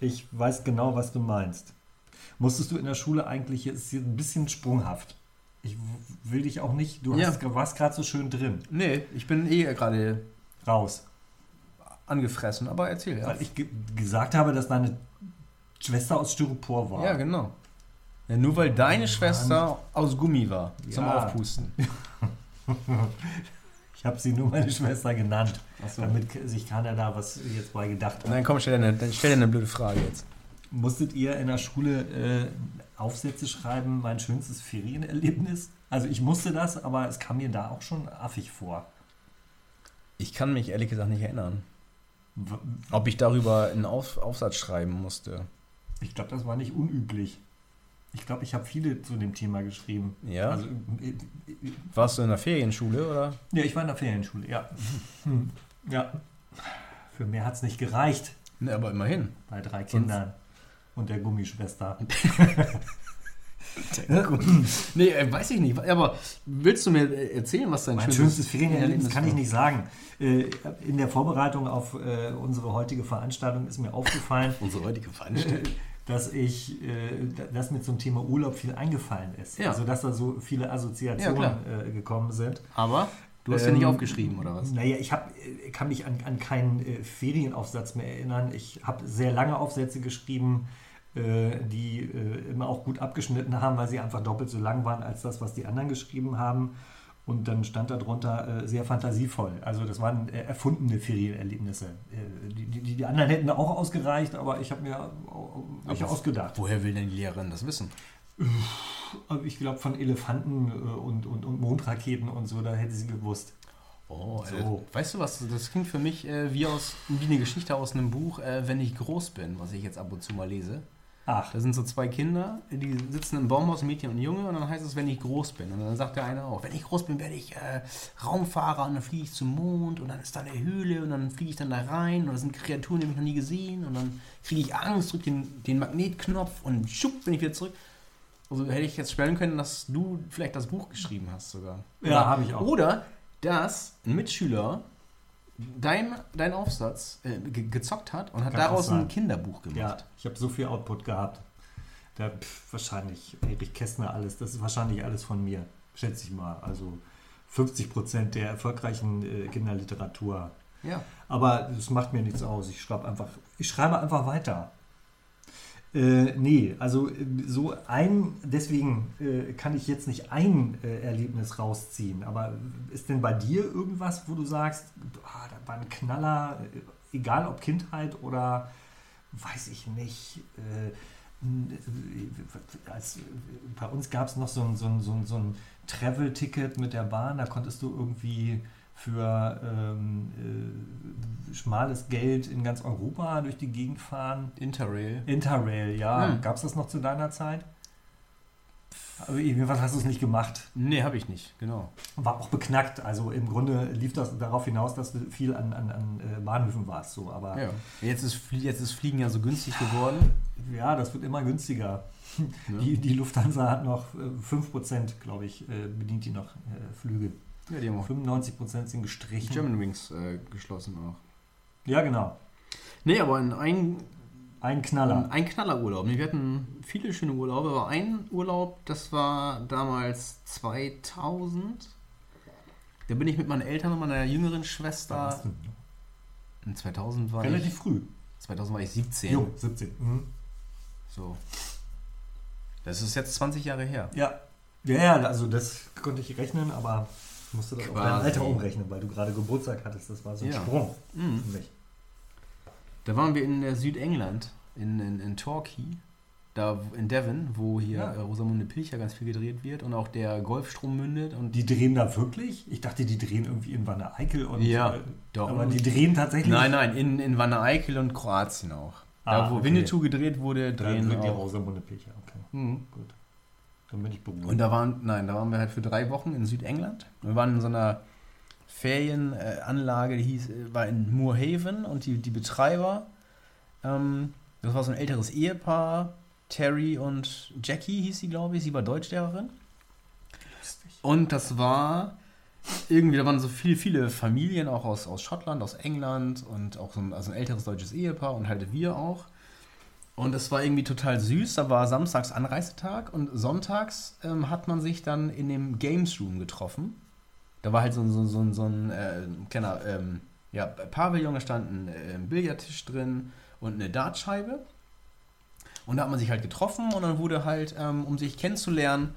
Ich weiß genau, was du meinst. Musstest du in der Schule eigentlich, ist hier ein bisschen sprunghaft. Ich will dich auch nicht, du Ja. hast, warst gerade so schön drin. Nee, ich bin eh gerade Raus. angefressen, aber erzähl, ja. Weil ich ge gesagt habe, dass deine Schwester aus Styropor war. Ja, genau. Ja, nur weil deine Schwester aus Gummi war, zum Ja. Aufpusten. Ich habe sie nur meine Schwester genannt, Achso. damit sich keiner da was jetzt bei gedacht hat. Nein, komm, stell dir, eine, stell dir eine blöde Frage jetzt. Musstet ihr in der Schule äh, Aufsätze schreiben, mein schönstes Ferienerlebnis? Also ich musste das, aber es kam mir da auch schon affig vor. Ich kann mich ehrlich gesagt nicht erinnern, ob ich darüber einen Auf, Aufsatz schreiben musste. Ich glaube, das war nicht unüblich. Ich glaube, ich habe viele zu dem Thema geschrieben. Ja? Also, äh, äh, Warst du in der Ferienschule oder? ja, ich war in der Ferienschule, ja. Hm. Ja. Für mehr hat es nicht gereicht Ne, aber immerhin. bei drei Kindern und der Gummischwester. nee, äh, weiß ich nicht. Aber willst du mir äh, erzählen, was dein Mein schönstes Ferienerlebnis kann ich nicht sagen. In der Vorbereitung auf unsere heutige Veranstaltung ist mir aufgefallen, Unsere heutige Veranstaltung. Dass ich, äh, dass mir zum Thema Urlaub viel eingefallen ist. Ja. Also dass da so viele Ja, Assoziationen klar. äh, gekommen sind. Aber du hast ja nicht Ähm, aufgeschrieben, oder was? Naja, ich hab, äh, kann mich an, an keinen äh, Ferienaufsatz mehr erinnern. Ich habe sehr lange Aufsätze geschrieben, äh, die äh, immer auch gut abgeschnitten haben, weil sie einfach doppelt so lang waren als das, was die anderen geschrieben haben. Und dann stand darunter äh, sehr fantasievoll. Also das waren äh, erfundene Ferienerlebnisse. Äh, die, die, die anderen hätten auch ausgereicht, aber ich habe mir welche ausgedacht. Woher will denn die Lehrerin das wissen? Aber Ich glaube von Elefanten äh, und, und, und Mondraketen und so, da hätte sie gewusst. Oh, So. äh, weißt du was? Das klingt für mich äh, wie, aus, wie eine Geschichte aus einem Buch, äh, wenn ich groß bin, was ich jetzt ab und zu mal lese. Ach, Da sind so zwei Kinder, die sitzen im Baumhaus, Mädchen und Junge, und dann heißt es, wenn ich groß bin. Und dann sagt der eine auch, wenn ich groß bin, werde ich äh, Raumfahrer und dann fliege ich zum Mond und dann ist da eine Höhle und dann fliege ich dann da rein und da sind Kreaturen, die habe ich noch nie gesehen und dann kriege ich Angst, drücke den, den Magnetknopf und schupp, bin ich wieder zurück. Also hätte ich jetzt spellen können, dass du vielleicht das Buch geschrieben hast sogar. Ja, habe ich auch. Oder dass ein Mitschüler dein, dein Aufsatz äh, ge gezockt hat und hat Kann daraus ein. Kinderbuch gemacht. Ja, ich habe so viel Output gehabt. Da pff, wahrscheinlich Erich Kästner alles, das ist wahrscheinlich alles von mir, schätze ich mal. Also 50 Prozent der erfolgreichen äh, Kinderliteratur. ja. Aber das macht mir nichts aus. Ich schreibe einfach, ich schreibe einfach weiter. Äh, nee, also äh, so ein, deswegen äh, kann ich jetzt nicht ein äh, Erlebnis rausziehen. Aber ist denn bei dir irgendwas, wo du sagst, ah, da war ein Knaller, äh, egal ob Kindheit oder weiß ich nicht. Äh, als, bei uns gab es noch so ein, so ein, so ein, so ein Travel-Ticket mit der Bahn, da konntest du irgendwie für ähm, äh, schmales Geld in ganz Europa durch die Gegend fahren. Interrail. Interrail, ja. Hm. Gab es das noch zu deiner Zeit? Aber jedenfalls hast du es nicht gemacht. Nee, habe ich nicht, genau. War auch beknackt. Also im Grunde lief das darauf hinaus, dass du viel an, an, an äh, Bahnhöfen warst. So. Aber Ja. Jetzt ist, jetzt ist Fliegen ja so günstig geworden. ja, das wird immer günstiger. Ne? Die, die Lufthansa hat noch äh, 5%, glaube ich, äh, bedient die noch äh, Flüge. Ja, die haben auch 95% sind gestrichen. German Wings äh, geschlossen auch. Ja, genau. Nee, aber in ein, Ein Knaller. ein Knallerurlaub. Nee, Wir hatten viele schöne Urlaube, aber ein Urlaub, das war damals 2000. Da bin ich mit meinen Eltern und meiner jüngeren Schwester. du In 2000 war Relativ ich, früh. 2000 war ich 17. Jo, 17. Mhm. So. Das ist jetzt 20 Jahre her. Ja. ja, ja, also das konnte ich rechnen, aber ich musste das auf dein Quasi. Alter umrechnen, weil du gerade Geburtstag hattest. Das war so ein Ja. Sprung Mhm. für mich. Da waren wir in äh, Südengland, in, in, in Torquay, da in Devon, wo hier Ja. äh, Rosamunde Pilcher ganz viel gedreht wird und auch der Golfstrom mündet. Und Die drehen da wirklich? Ich dachte, die drehen irgendwie in Wanne Eickel und. Ja, äh, doch. Aber die drehen tatsächlich. Nein, nein, in, in Wanne Eickel und Kroatien auch. Da, Ah, wo okay. Winnetou gedreht wurde, Dann drehen sind die auch. Rosamunde Pilcher. Okay, Mhm. gut. Dann bin ich beruhigt. Und da waren, nein, da waren wir halt für drei Wochen in Südengland. Wir waren in so einer Ferienanlage, die hieß, war in Moorhaven und die, die Betreiber, ähm, das war so ein älteres Ehepaar, Terry und Jackie hieß sie, glaube ich, sie war Deutschlehrerin. Lustig. Und das war irgendwie, da waren so viele, viele Familien, auch aus, aus Schottland, aus England und auch so ein, also ein älteres deutsches Ehepaar und halt wir auch. Und es war irgendwie total süß. Da war samstags Anreisetag und sonntags ähm, hat man sich dann in dem Games Room getroffen. Da war halt so, so, so, so ein äh, kleiner ähm, ja, Pavillon, da stand ein äh, Billardtisch drin und eine Dartscheibe. Und da hat man sich halt getroffen und dann wurde halt, ähm, um sich kennenzulernen,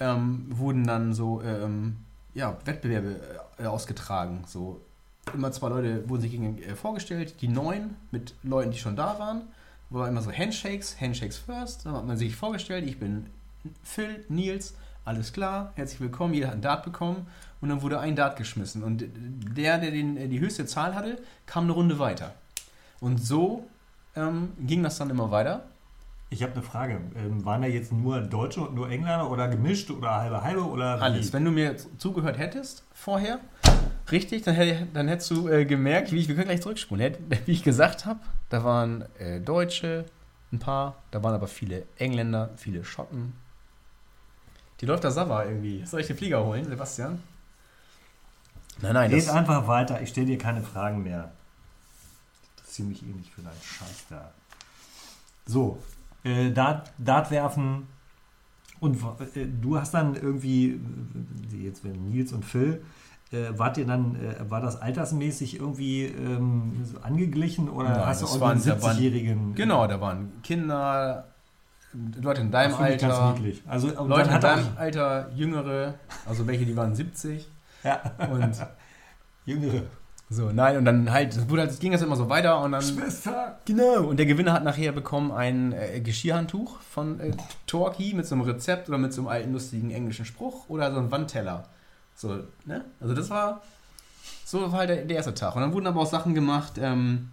ähm, wurden dann so ähm, ja, Wettbewerbe äh, ausgetragen. So immer zwei Leute wurden sich gegen, äh, vorgestellt, die neun mit Leuten, die schon da waren. War immer so Handshakes, Handshakes first. Dann hat man sich vorgestellt, ich bin Phil, Nils, alles klar, herzlich willkommen, jeder hat ein Dart bekommen und dann wurde ein Dart geschmissen. Und der, der den, die höchste Zahl hatte, kam eine Runde weiter. Und so ähm, ging das dann immer weiter. Ich habe eine Frage. Ähm, waren da jetzt nur Deutsche und nur Engländer oder gemischt oder halbe halbe oder wie? Alles. Wenn du mir zugehört hättest vorher, richtig, dann, hätte, dann hättest du äh, gemerkt, wie ich, wir können gleich zurückspulen, Hätt- wie ich gesagt habe, da waren äh, Deutsche, ein paar, da waren aber viele Engländer, viele Schotten. Die läuft da Sava irgendwie. Soll ich den Flieger holen, Sebastian? Nein, nein, das, einfach weiter. Ich stelle dir keine Fragen mehr. Ich interessiere mich eh nicht für deinen Scheiß da. So, äh, Dart, Dart werfen. Und äh, du hast dann irgendwie, äh, jetzt werden Nils und Phil, äh, wart ihr dann, äh, war das altersmäßig irgendwie ähm, so angeglichen oder Nein, hast du auch einen da waren- 70-jährigen? genau, da waren Kinder, Leute in deinem Alter, niedlich. Also, und Leute in deinem Alter, Jüngere, also welche, die waren 70 ja, und Jüngere. so, nein, und dann halt, es halt, ging das immer so weiter und dann Schwester! Genau. Und der Gewinner hat nachher bekommen ein äh, Geschirrhandtuch von äh, Torquay mit so einem Rezept oder mit so einem alten lustigen englischen Spruch oder so ein Wandteller. So, ne? Also das war so war halt der, der erste Tag. Und dann wurden aber auch Sachen gemacht, ähm,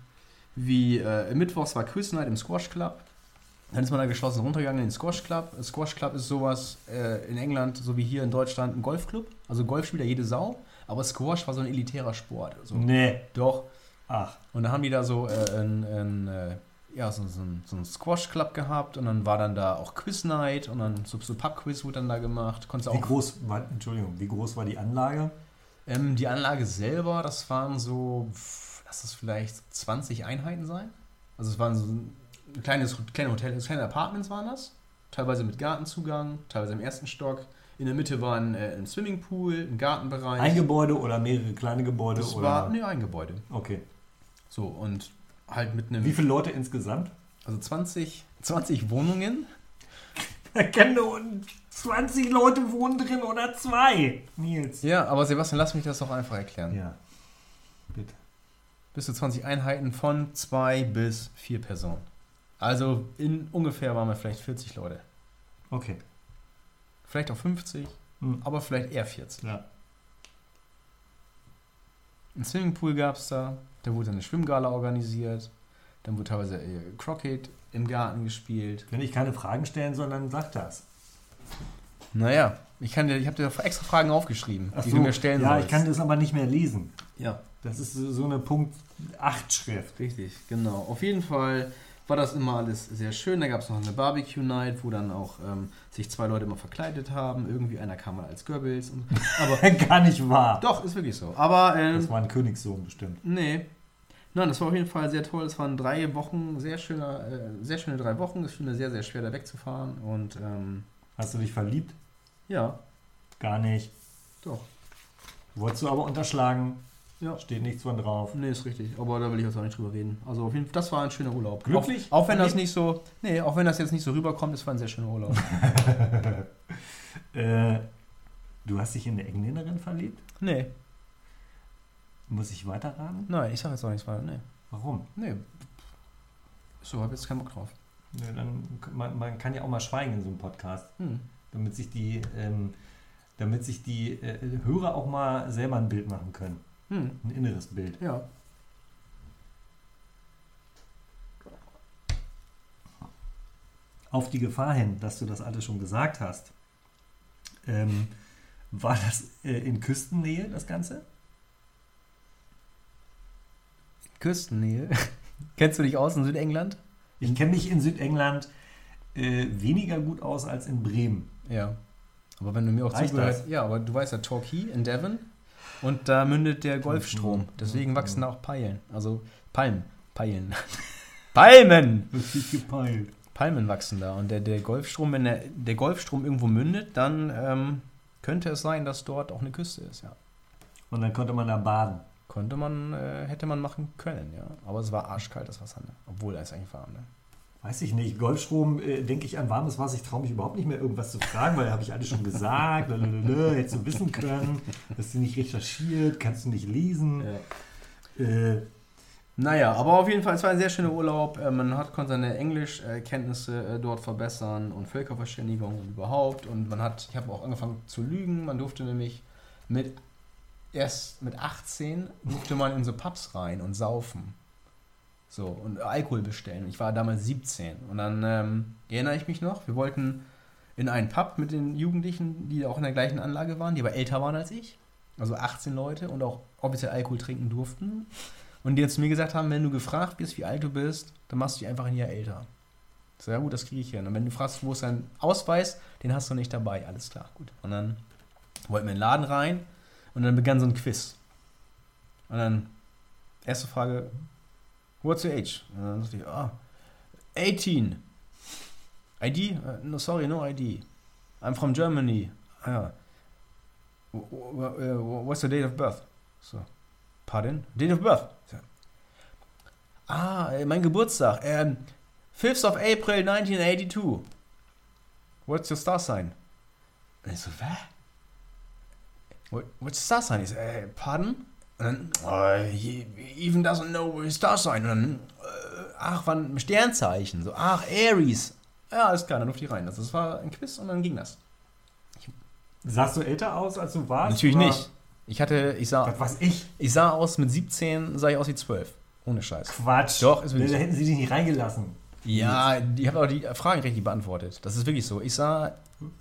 wie äh, mittwochs war Quiz Night im Squash Club. Dann ist man da geschlossen runtergegangen in den Squash Club. Ein Squash Club ist sowas äh, in England, so wie hier in Deutschland, ein Golfclub. Also Golf spielt ja jede Sau. Aber Squash war so ein elitärer Sport. So. Nee. Doch. Ach, Und da haben die da so äh, ein, ein, äh, ja, so, so, ein, so ein Squash-Club gehabt und dann war dann da auch Quiz-Night und dann so, so Pub-Quiz wurde dann da gemacht. Konntest wie groß war, Entschuldigung, wie groß war die Anlage? ähm, die Anlage selber, das waren so, lass es vielleicht 20 Einheiten sein. Also es waren so ein kleines, kleine Hotel, kleine Apartments waren das. Teilweise mit Gartenzugang, teilweise im ersten Stock. In der Mitte war ein, äh, ein Swimmingpool, ein Gartenbereich. Ein Gebäude oder mehrere kleine Gebäude? das oder? war, nee, ein Gebäude. Okay. So, und halt mit einem, Wie viele Leute insgesamt? also 20, 20 Wohnungen. Da können nur 20 Leute wohnen drin oder zwei. Nils. Ja, aber Sebastian, lass mich das doch einfach erklären. Ja. Bitte. Bis zu 20 Einheiten von zwei bis vier Personen. Also in ungefähr waren wir vielleicht 40 Leute. Okay. Vielleicht auch 50, Hm. aber vielleicht eher 40. Ja. Ein Swimmingpool gab es da, da wurde eine Schwimmgala organisiert, dann wurde teilweise äh, Crockett im Garten gespielt. Wenn ich keine Fragen stellen soll, dann sag das. Naja, ich, kann dir, ich habe dir extra Fragen aufgeschrieben, Ach die so, du mir stellen ja, sollst. ich kann das aber nicht mehr lesen. Ja, Das ist so so eine Punkt 8 Schrift. richtig, genau. Auf jeden Fall war das immer alles sehr schön. Da gab es noch eine Barbecue-Night, wo dann auch ähm, sich zwei Leute immer verkleidet haben. Irgendwie einer kam mal als Goebbels. Und, aber Gar nicht wahr. doch, ist wirklich so. Aber ähm, Das war ein Königssohn bestimmt. Nee. Nein, das war auf jeden Fall sehr toll. Es waren drei Wochen, sehr schöne, äh, sehr schöne drei Wochen. Es fiel mir sehr, sehr schwer, da wegzufahren. Und ähm, Hast du dich verliebt? ja, Gar nicht. doch. Wolltest du aber unterschlagen? Ja. Steht nichts von drauf. Nee, ist richtig. Aber da will ich jetzt auch nicht drüber reden. Also auf jeden Fall, das war ein schöner Urlaub. Glücklich? Auch, auch wenn das nicht so, nee, auch wenn das jetzt nicht so rüberkommt, es war ein sehr schöner Urlaub. Äh, du hast dich in eine Engländerin verliebt? nee, Muss ich weiterraten? nein, ich sag jetzt auch nichts weiter. Nee, Warum? nee. So, hab jetzt keinen Bock drauf. Ja, dann, man, man kann ja auch mal schweigen in so einem Podcast, Hm. damit sich die, ähm, damit sich die äh, Hörer auch mal selber ein Bild machen können. Hm. Ein inneres Bild. Ja. Auf die Gefahr hin, dass du das alles schon gesagt hast, ähm, war das äh, in Küstennähe, das Ganze? Küstennähe. Kennst du dich aus in Südengland? Ich kenne mich in Südengland äh, weniger gut aus als in Bremen. Ja. Aber wenn du mir auch Reicht zugehört, das? ja, aber du weißt ja Torquay in Devon und da mündet der Golfstrom. Deswegen wachsen da auch Peilen. Also Palmen. Peilen. Palmen! Richtig gepeilt. Palmen wachsen da. Und der, der Golfstrom, wenn der, der Golfstrom irgendwo mündet, dann ähm, könnte es sein, dass dort auch eine Küste ist, ja. Und dann konnte man da baden. Konnte man, äh, hätte man machen können, ja. Aber es war arschkalt, das Wasser, ne? Obwohl es eigentlich warm, ne? Weiß ich nicht. Golfstrom, äh, denke ich an warmes Wasser. Ich traue mich überhaupt nicht mehr irgendwas zu fragen, weil habe ich alles schon gesagt. Lalalala, Hättest du wissen können. Hast du nicht recherchiert, kannst du nicht lesen. Äh, Naja, aber auf jeden Fall, es war ein sehr schöner Urlaub. Äh, Man hat, konnte seine Englischkenntnisse äh, dort verbessern und Völkerverständigung und überhaupt. Und man hat, ich habe auch angefangen zu lügen. Man durfte nämlich mit, erst mit 18 durfte man in so Pubs rein und saufen. So, und Alkohol bestellen. Ich war damals 17. Und dann ähm, erinnere ich mich noch, wir wollten in einen Pub mit den Jugendlichen, die auch in der gleichen Anlage waren, die aber älter waren als ich. Also 18 Leute und auch offiziell Alkohol trinken durften. Und die jetzt zu mir gesagt haben, wenn du gefragt bist, wie alt du bist, dann machst du dich einfach ein Jahr älter. So, ja gut, das kriege ich hin. Und wenn du fragst, wo ist dein Ausweis, den hast du nicht dabei. Alles klar, gut. Und dann wollten wir in den Laden rein und dann begann so ein Quiz. Und dann, erste Frage, what's your age? Und dann sagte ich, ah, 18. ID? Uh, no, sorry, no ID. I'm from Germany. Ah, What's your date of birth? So. Pardon? Date of birth? Ah, äh, mein Geburtstag. Ähm, 5th of April 1982. What's your star sign? Und ich so, was? What, what's your star sign? Ich so, äh, pardon? Und dann, oh, he even doesn't know what his star sign. Und dann, äh, ach, wann, Sternzeichen. So, ach, Aries. Ja, alles klar, dann durfte ich rein. Also, das war ein Quiz und dann ging das. sahst du älter aus, als du warst? Natürlich Oder- nicht. Ich hatte, ich sah, Was ich? ich sah aus mit 17, sah ich aus wie 12. Ohne Scheiß. Quatsch. Doch, ist wirklich Da so. hätten sie dich nicht reingelassen. Ja, die habe auch die Fragen richtig beantwortet. Das ist wirklich so. Ich sah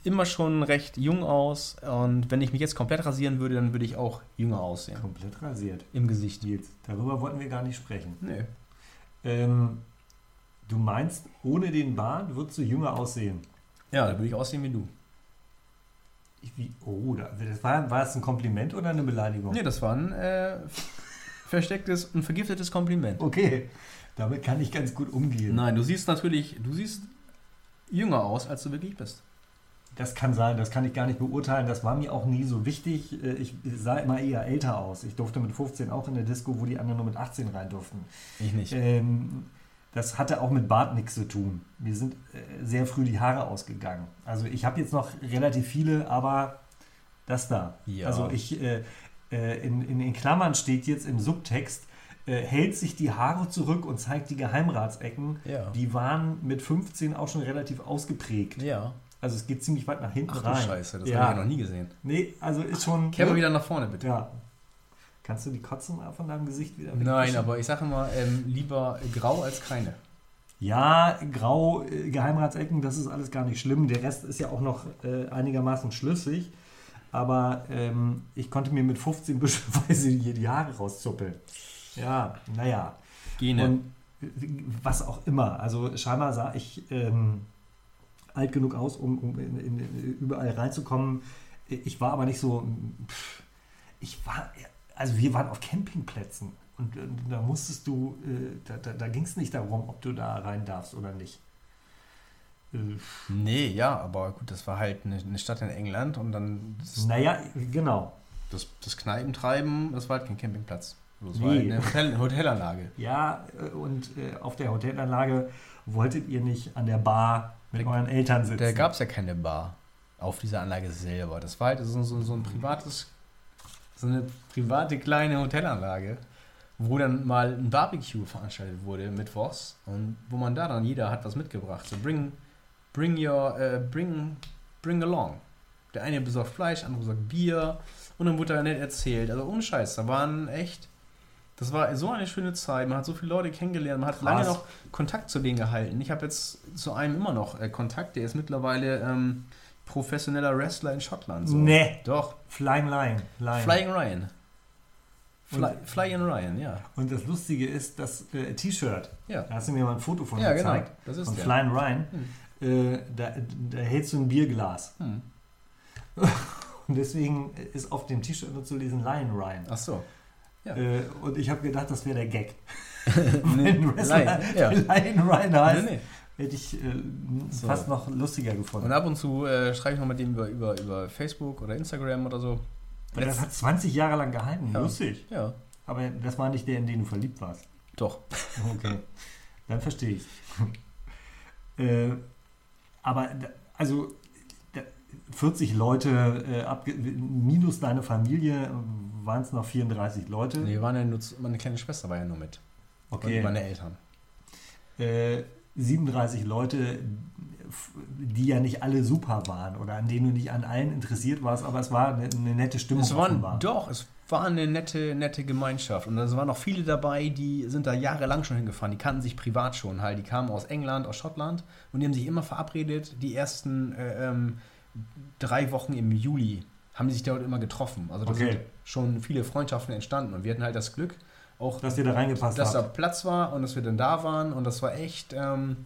immer schon recht jung aus und wenn ich mich jetzt komplett rasieren würde, dann würde ich auch jünger aussehen. Komplett rasiert. Im Gesicht. Nils, darüber wollten wir gar nicht sprechen. Nee. Ähm, du meinst, ohne den Bart würdest du jünger aussehen? Ja, da würde ich aussehen wie du. Ich, wie, oh, da- das war, war das ein Kompliment oder eine Beleidigung? Nee, das war ein äh, verstecktes und vergiftetes Kompliment. Okay, damit kann ich ganz gut umgehen. Nein, du siehst natürlich, du siehst jünger aus, als du wirklich bist. Das kann sein, das kann ich gar nicht beurteilen. Das war mir auch nie so wichtig. Äh, Ich sah immer eher älter aus. Ich durfte mit 15 auch in der Disco, wo die anderen nur mit 18 rein durften. Ich nicht. Ähm, das hatte auch mit Bart nichts zu tun. Mir sind äh, sehr früh die Haare ausgegangen. Also ich habe jetzt noch relativ viele, aber das da. Ja. Also ich, äh, äh, in, in den Klammern steht jetzt im Subtext, hält sich die Haare zurück und zeigt die Geheimratsecken. Ja. Die waren mit 15 auch schon relativ ausgeprägt. Ja. Also es geht ziemlich weit nach hinten Ach rein. Scheiße, das ja. habe ich ja noch nie gesehen. Nee, also ist schon. Kehr mal wieder nach vorne, bitte. Ja. Kannst du die Kotzen mal von deinem Gesicht wieder Nein, wegwischen? aber ich sage immer, ähm, lieber grau als keine. Ja, grau, äh, Geheimratsecken, das ist alles gar nicht schlimm. Der Rest ist ja auch noch äh, einigermaßen schlüssig. Aber ähm, ich konnte mir mit 15 büschelweise die Haare rauszuppeln. Ja, naja. Gene. Und äh, was auch immer. Also scheinbar sah ich ähm, alt genug aus, um, um in, in, überall reinzukommen. Ich war aber nicht so. pff, Ich war. Also wir waren auf Campingplätzen. Und, äh, da musstest du, äh, da, da, da ging es nicht darum, ob du da rein darfst oder nicht. Äh, Nee, ja, aber gut, das war halt eine, eine Stadt in England und dann naja, genau. das, das Kneipentreiben, das war halt kein Campingplatz. Das war Nee. halt eine Hotel, Hotelanlage. Ja, äh, und äh, auf der Hotelanlage wolltet ihr nicht an der Bar mit euren Eltern sitzen. Da gab es ja keine Bar auf dieser Anlage selber. Das war halt so, so, so ein privates, so eine private kleine Hotelanlage, wo dann mal ein Barbecue veranstaltet wurde mittwochs und wo man da dann jeder hat was mitgebracht. So bring, bring your, äh, bring, bring along. Der eine besorgt Fleisch, andere besorgt Bier und dann wurde da nett erzählt. Also ohne Scheiß, da waren echt, das war so eine schöne Zeit. Man hat so viele Leute kennengelernt, man hat Krass. lange noch Kontakt zu denen gehalten. Ich habe jetzt zu einem immer noch äh, Kontakt, der ist mittlerweile ähm, professioneller Wrestler in Schottland. So. Nee. Doch. Flying Lion. Lion. Flying Ryan. Fly, Flying Ryan, ja. Und das Lustige ist, das äh, T-Shirt, Ja, da hast du mir mal ein Foto von ja genau. gezeigt, Das ist von der. Flying Ryan, Hm. äh, da, da hältst du ein Bierglas. Hm. Und deswegen ist auf dem T-Shirt nur zu lesen Lion Ryan. Ach so. Ja. Äh, und ich habe gedacht, das wäre der Gag. Wenn Wrestler ja. Lion Ryan heißt, Nee, nee. hätte ich äh, So. fast noch lustiger gefunden. Und ab und zu äh, schreibe ich noch mit dem über, über, über Facebook oder Instagram oder so. Und das hat 20 Jahre lang gehalten. Ja. Lustig. Ja, Aber das war nicht der, in den du verliebt warst. doch. Okay, dann verstehe ich. äh, aber also 40 Leute, äh, minus deine Familie, waren es noch 34 Leute. Nee, waren ja nur, meine kleine Schwester war ja nur mit. okay. Und meine Eltern. äh, 37 Leute, die ja nicht alle super waren oder an denen du nicht an allen interessiert warst, aber es war eine, eine nette Stimmung Es waren, offenbar. doch, es war eine nette, nette Gemeinschaft. Und es waren noch viele dabei, die sind da jahrelang schon hingefahren. Die kannten sich privat schon halt. Die kamen aus England, aus Schottland und die haben sich immer verabredet. Die ersten äh, ähm, drei Wochen im Juli haben die sich dort immer getroffen. Also da Okay. sind schon viele Freundschaften entstanden. Und wir hatten halt das Glück, auch Dass ihr da reingepasst dass da habt. Platz war und dass wir dann da waren. Und das war echt, ähm,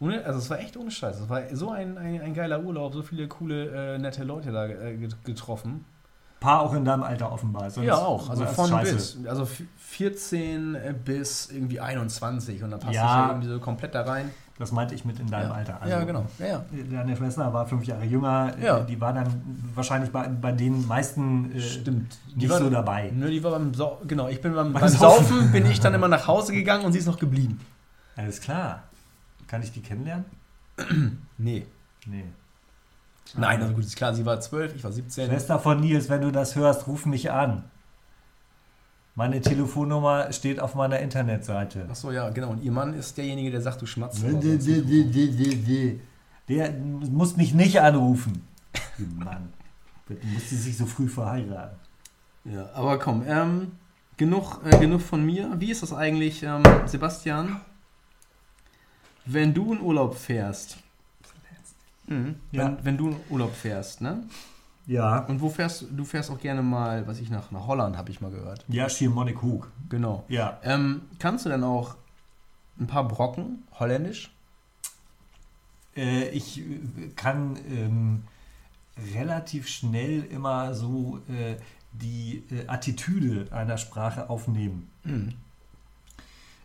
ohne, also es war echt ohne Scheiß. Es war so ein, ein, ein geiler Urlaub, so viele coole, äh, nette Leute da äh, get- getroffen. Paar auch in deinem Alter offenbar. Sonst Ja, auch. Also von scheiße. bis. Also v- 14 bis irgendwie 21 und dann passt Ja. du ja irgendwie so komplett da rein. Das meinte ich mit in deinem ja. Alter. ja, genau. Ja, ja. Deine Schwester war fünf Jahre jünger. Ja. Die war dann wahrscheinlich bei, bei den meisten äh, Stimmt. nicht war, so dabei. Nö, die war beim Sau Genau, ich bin beim, Beim beim Saufen. Saufen bin ich dann immer nach Hause gegangen und sie ist noch geblieben. Alles klar. Kann ich die kennenlernen? Nee. Nee. Nein, also gut, ist klar, sie war 12, ich war 17. Schwester von Nils, wenn du das hörst, ruf mich an. Meine Telefonnummer steht auf meiner Internetseite. Achso, ja, genau. Und ihr Mann ist derjenige, der sagt, du schmatzt. Der muss mich nicht anrufen. Mann. Du musst sie sich so früh verheiraten. Ja, aber komm, ähm, genug, äh, genug von mir. Wie ist das eigentlich, ähm, Sebastian? Wenn du in Urlaub fährst, mhm. Ja. wenn, wenn du in Urlaub fährst, ne? Ja. Und wo fährst du? fährst auch gerne mal, was ich nach, nach Holland, habe ich mal gehört. Ja, Schiermonnikoog. Genau. Ja. Ähm, kannst du denn auch ein paar Brocken holländisch? Äh, ich äh, kann ähm, relativ schnell immer so äh, die äh, Attitüde einer Sprache aufnehmen. Mhm.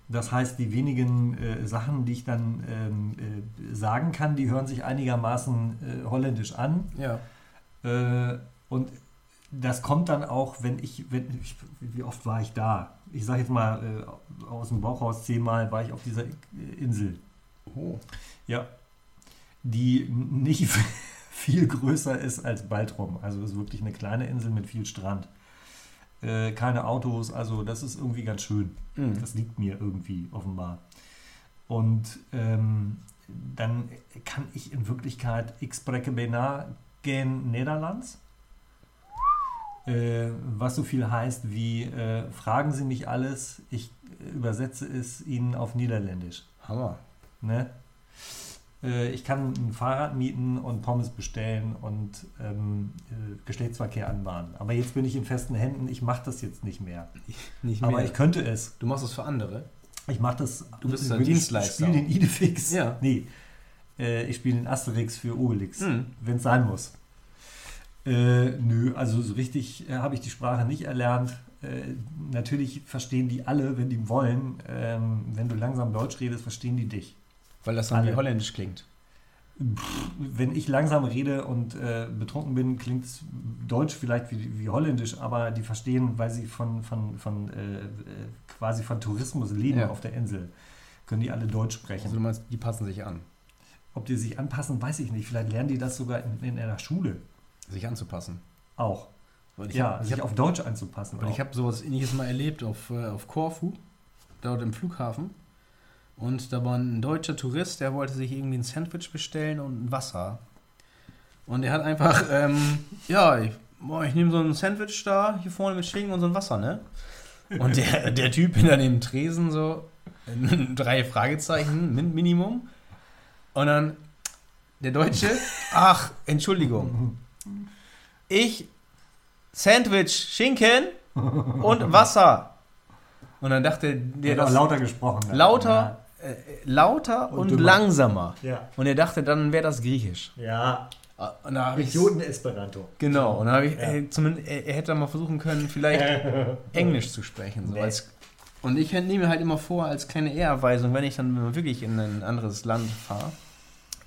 Das heißt, die wenigen äh, Sachen, die ich dann ähm, äh, sagen kann, die hören sich einigermaßen äh, holländisch an. Ja. Äh, und das kommt dann auch, wenn ich, wenn ich, wie oft war ich da? Ich sage jetzt mal äh, aus dem Bauch raus zehnmal war ich auf dieser äh, Insel. Oh. Ja. Die nicht viel größer ist als Baltrum. Also ist wirklich eine kleine Insel mit viel Strand. Äh, keine Autos, also das ist irgendwie ganz schön. Mhm. Das liegt mir irgendwie offenbar. Und ähm, dann kann ich in Wirklichkeit Ich spreche bijna geen Nederlands. Äh, was so viel heißt wie äh, fragen Sie mich alles, ich übersetze es Ihnen auf Niederländisch. Hammer. Ne? Äh, ich kann ein Fahrrad mieten und Pommes bestellen und ähm, äh, Geschlechtsverkehr anbahnen. Aber jetzt bin ich in festen Händen, ich mache das jetzt nicht mehr. Nicht Aber mehr. ich könnte es. du machst es für andere. Ich mache das. Du bist ich ein Dienstleister. spiele den Idefix. Ja. Nee. Äh, ich spiele den Asterix für Obelix, Hm. wenn es sein muss. Äh, nö, also so richtig äh, habe ich die Sprache nicht erlernt. Äh, natürlich verstehen die alle, wenn die wollen. Ähm, wenn du langsam Deutsch redest, verstehen die dich. Weil das dann wie holländisch klingt. Wenn ich langsam rede und äh, betrunken bin, klingt es Deutsch vielleicht wie, wie Holländisch, aber die verstehen, weil sie von, von, von äh, äh, quasi von Tourismus leben Ja. auf der Insel, können die alle Deutsch sprechen. Also du meinst, die passen sich an. Ob die sich anpassen, weiß ich nicht. Vielleicht lernen die das sogar in, in einer Schule Sich anzupassen. auch. Ja, hab- ich sich hab- auf Deutsch anzupassen. Weil ich habe sowas ähnliches mal erlebt auf, äh, auf Korfu, dort im Flughafen. Und da war ein deutscher Tourist, der wollte sich irgendwie ein Sandwich bestellen und ein Wasser. Und er hat einfach, ähm, ja, ich, boah, ich nehme so ein Sandwich da, hier vorne mit Schinken und so ein Wasser, ne? Und der, der Typ hinter dem Tresen so, drei Fragezeichen, Min Minimum. Und dann der Deutsche, ach, Entschuldigung. Ich, Sandwich, Schinken und Wasser. Und dann dachte der Der das lauter gesprochen. ne? lauter, äh, lauter Und und, langsamer. Ja. Und er dachte, dann wäre das Griechisch. Ja. Ah, Und da habe ich Idioten-Esperanto. genau. Und da habe ich, Ja. äh, zumindest, er, er hätte mal versuchen können, vielleicht Englisch zu sprechen. So Nee. als, und ich nehme mir halt immer vor, als kleine Ehrerweisung, wenn ich dann wirklich in ein anderes Land fahre,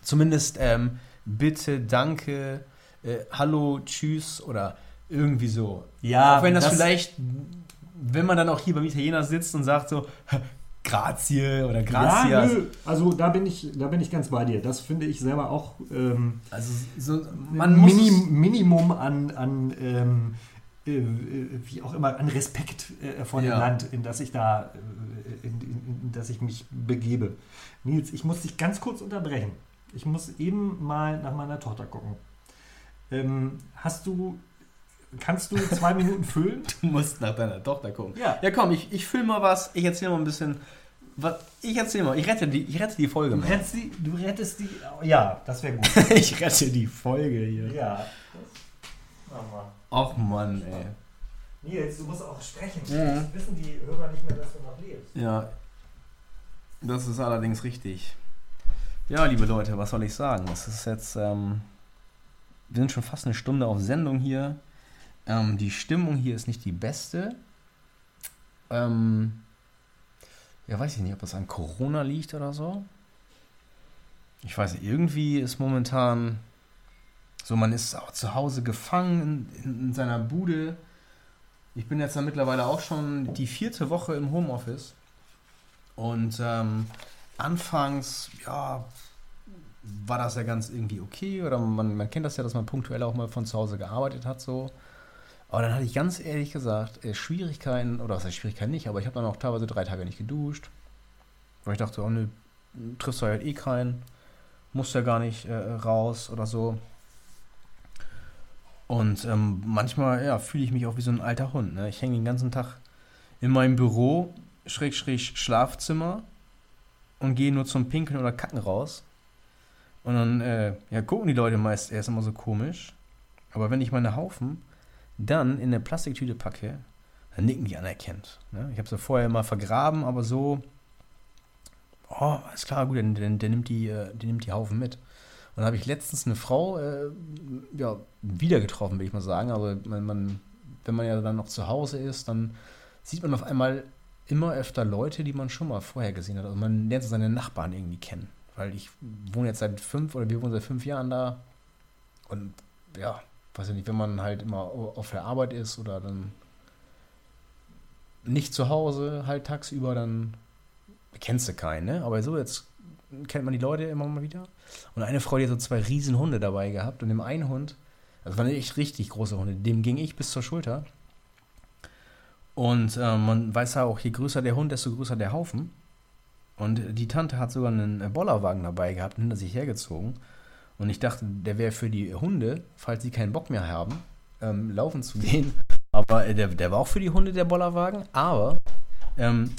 zumindest ähm, bitte, danke, äh, hallo, tschüss oder irgendwie so. Ja, auch wenn das, vielleicht, wenn man dann auch hier beim Italiener sitzt und sagt so, grazie oder Ja, gracias. nö. Also da bin ich, da bin ich ganz bei dir. Das finde ich selber auch ähm, also so, man muss Mini, es- Minimum an, an ähm, äh, äh, wie auch immer, an Respekt äh, vor dem Ja. Land, in das ich da, äh, in, in, in das ich mich begebe. Nils, ich muss dich ganz kurz unterbrechen. Ich muss eben mal nach meiner Tochter gucken. Ähm, hast du, kannst du zwei Minuten füllen? Du musst nach deiner Tochter gucken. Ja. Ja, komm, ich, ich füll mal was. Ich erzähle mal ein bisschen. Was, ich erzähle mal. Ich rette die, ich rette die Folge Du mal. rettest die, du rettest die, ja, das wäre gut. ich rette die Folge hier. ja. Ach Mann, ey. Nils, du musst auch sprechen. Mhm. Wissen die Hörer nicht mehr, dass du noch lebst. Ja. Das ist allerdings richtig. Ja, liebe Leute, was soll ich sagen? Es ist jetzt. Ähm, wir sind schon fast eine Stunde auf Sendung hier. Ähm, die Stimmung hier ist nicht die beste. Ähm, ja, weiß ich nicht, ob das an Corona liegt oder so. Ich weiß nicht, irgendwie ist momentan so, man ist auch zu Hause gefangen in, in, in seiner Bude. Ich bin jetzt dann mittlerweile auch schon die vierte Woche im Homeoffice. Und ähm, anfangs, ja, war das ja ganz irgendwie okay. Oder man, man kennt das ja, dass man punktuell auch mal von zu Hause gearbeitet hat, so. Aber dann hatte ich ganz ehrlich gesagt äh, Schwierigkeiten, oder was heißt Schwierigkeiten nicht, aber ich habe dann auch teilweise drei Tage nicht geduscht. Weil ich dachte, oh ne, triffst du halt eh keinen, musst ja gar nicht äh, raus oder so. Und ähm, manchmal, ja, fühle ich mich auch wie so ein alter Hund. Ne? Ich hänge den ganzen Tag in meinem Büro, schräg, schräg Schlafzimmer und gehe nur zum Pinkeln oder Kacken raus. Und dann, äh, ja, gucken die Leute meist erst immer so komisch. Aber wenn ich meine Haufen dann in eine Plastiktüte packe, dann nicken die anerkennt. Ne? Ich habe sie vorher immer vergraben, aber so, oh, ist klar, gut, der, der, der, nimmt die, äh, der nimmt die Haufen mit. Und dann habe ich letztens eine Frau äh, ja, wieder getroffen, will ich mal sagen. Aber man, man, wenn man ja dann noch zu Hause ist, dann sieht man auf einmal immer öfter Leute, die man schon mal vorher gesehen hat. Also man lernt seine Nachbarn irgendwie kennen. Weil ich wohne jetzt seit fünf oder wir wohnen seit fünf Jahren da. Und ja, weiß ich nicht, wenn man halt immer auf der Arbeit ist oder dann nicht zu Hause, halt tagsüber, dann kennst du keinen, ne? Aber so jetzt kennt man die Leute immer mal wieder. Und eine Frau, die hat so zwei riesen Hunde dabei gehabt und dem einen Hund, das waren echt richtig große Hunde, dem ging ich bis zur Schulter. Und äh, man weiß ja auch, je größer der Hund, desto größer der Haufen. Und die Tante hat sogar einen Bollerwagen dabei gehabt und hinter sich hergezogen. Und ich dachte, der wäre für die Hunde, falls sie keinen Bock mehr haben, ähm, laufen zu gehen. Aber äh, der, der war auch für die Hunde der Bollerwagen, aber ähm,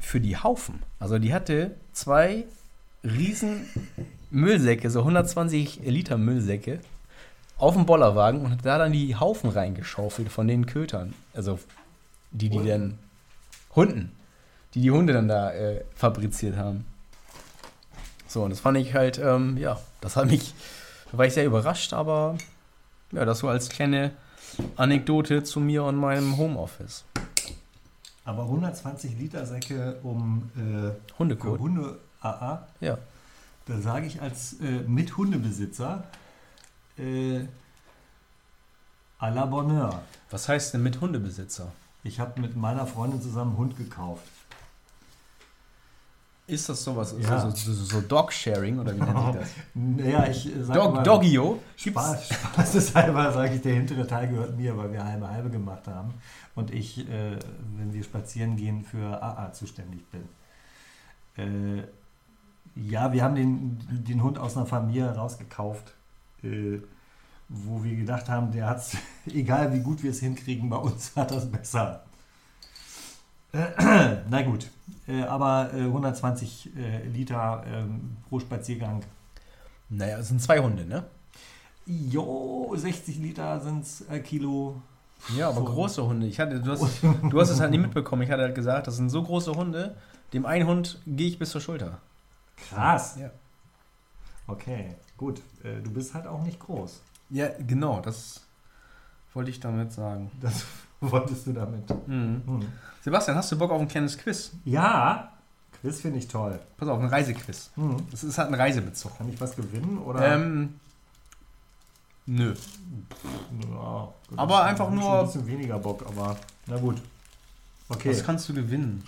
für die Haufen. Also die hatte zwei riesen Müllsäcke, so 120 Liter Müllsäcke, auf den Bollerwagen und hat da dann die Haufen reingeschaufelt von den Kötern. Also die, die dann Hunden, die die Hunde dann da äh, fabriziert haben. So, und das fand ich halt, ähm, ja, das hat mich, da war ich sehr überrascht, aber ja, das so als kleine Anekdote zu mir und meinem Homeoffice. Aber 120 Liter Säcke um äh, Hundekot. Hunde AA, Ja. da sage ich als äh, Mithundebesitzer äh, à la Bonheur. Was heißt denn mit Hundebesitzer? Ich habe mit meiner Freundin zusammen einen Hund gekauft. Ist das sowas, Ja. so, so, so, so Dog-Sharing oder wie nennt sich das? Naja, ich sag Dog, mal, Doggio? Spaß, Spaßeshalber sage ich, der hintere Teil gehört mir, weil wir halbe halbe gemacht haben und ich, äh, wenn wir spazieren gehen, für AA zuständig bin. Äh, ja, wir haben den, den Hund aus einer Familie rausgekauft, äh, wo wir gedacht haben, der hat es, egal wie gut wir es hinkriegen, bei uns hat das besser. Äh, na gut, äh, aber äh, 120 äh, Liter ähm, pro Spaziergang Naja, es sind zwei Hunde, ne? Jo, 60 Liter sind es äh, Kilo. Ja, aber So. große Hunde. Ich hatte, du, hast, du hast es halt nicht mitbekommen. Ich hatte halt gesagt, das sind so große Hunde, dem einen Hund gehe ich bis zur Schulter. Krass. Ja. Okay, gut. Äh, du bist halt auch nicht groß. Ja, genau, das wollte ich damit sagen. Das wolltest du damit. Mhm. Hm. Sebastian, hast du Bock auf ein kleines Quiz? Ja, Quiz finde ich toll. Pass auf, ein Reisequiz. Hm. Das ist halt ein Reisebezug. Kann ich was gewinnen? Oder? Ähm, nö. Ja, gut, aber ich einfach nur- Ein bisschen weniger Bock, aber na gut. Okay, Was kannst du gewinnen?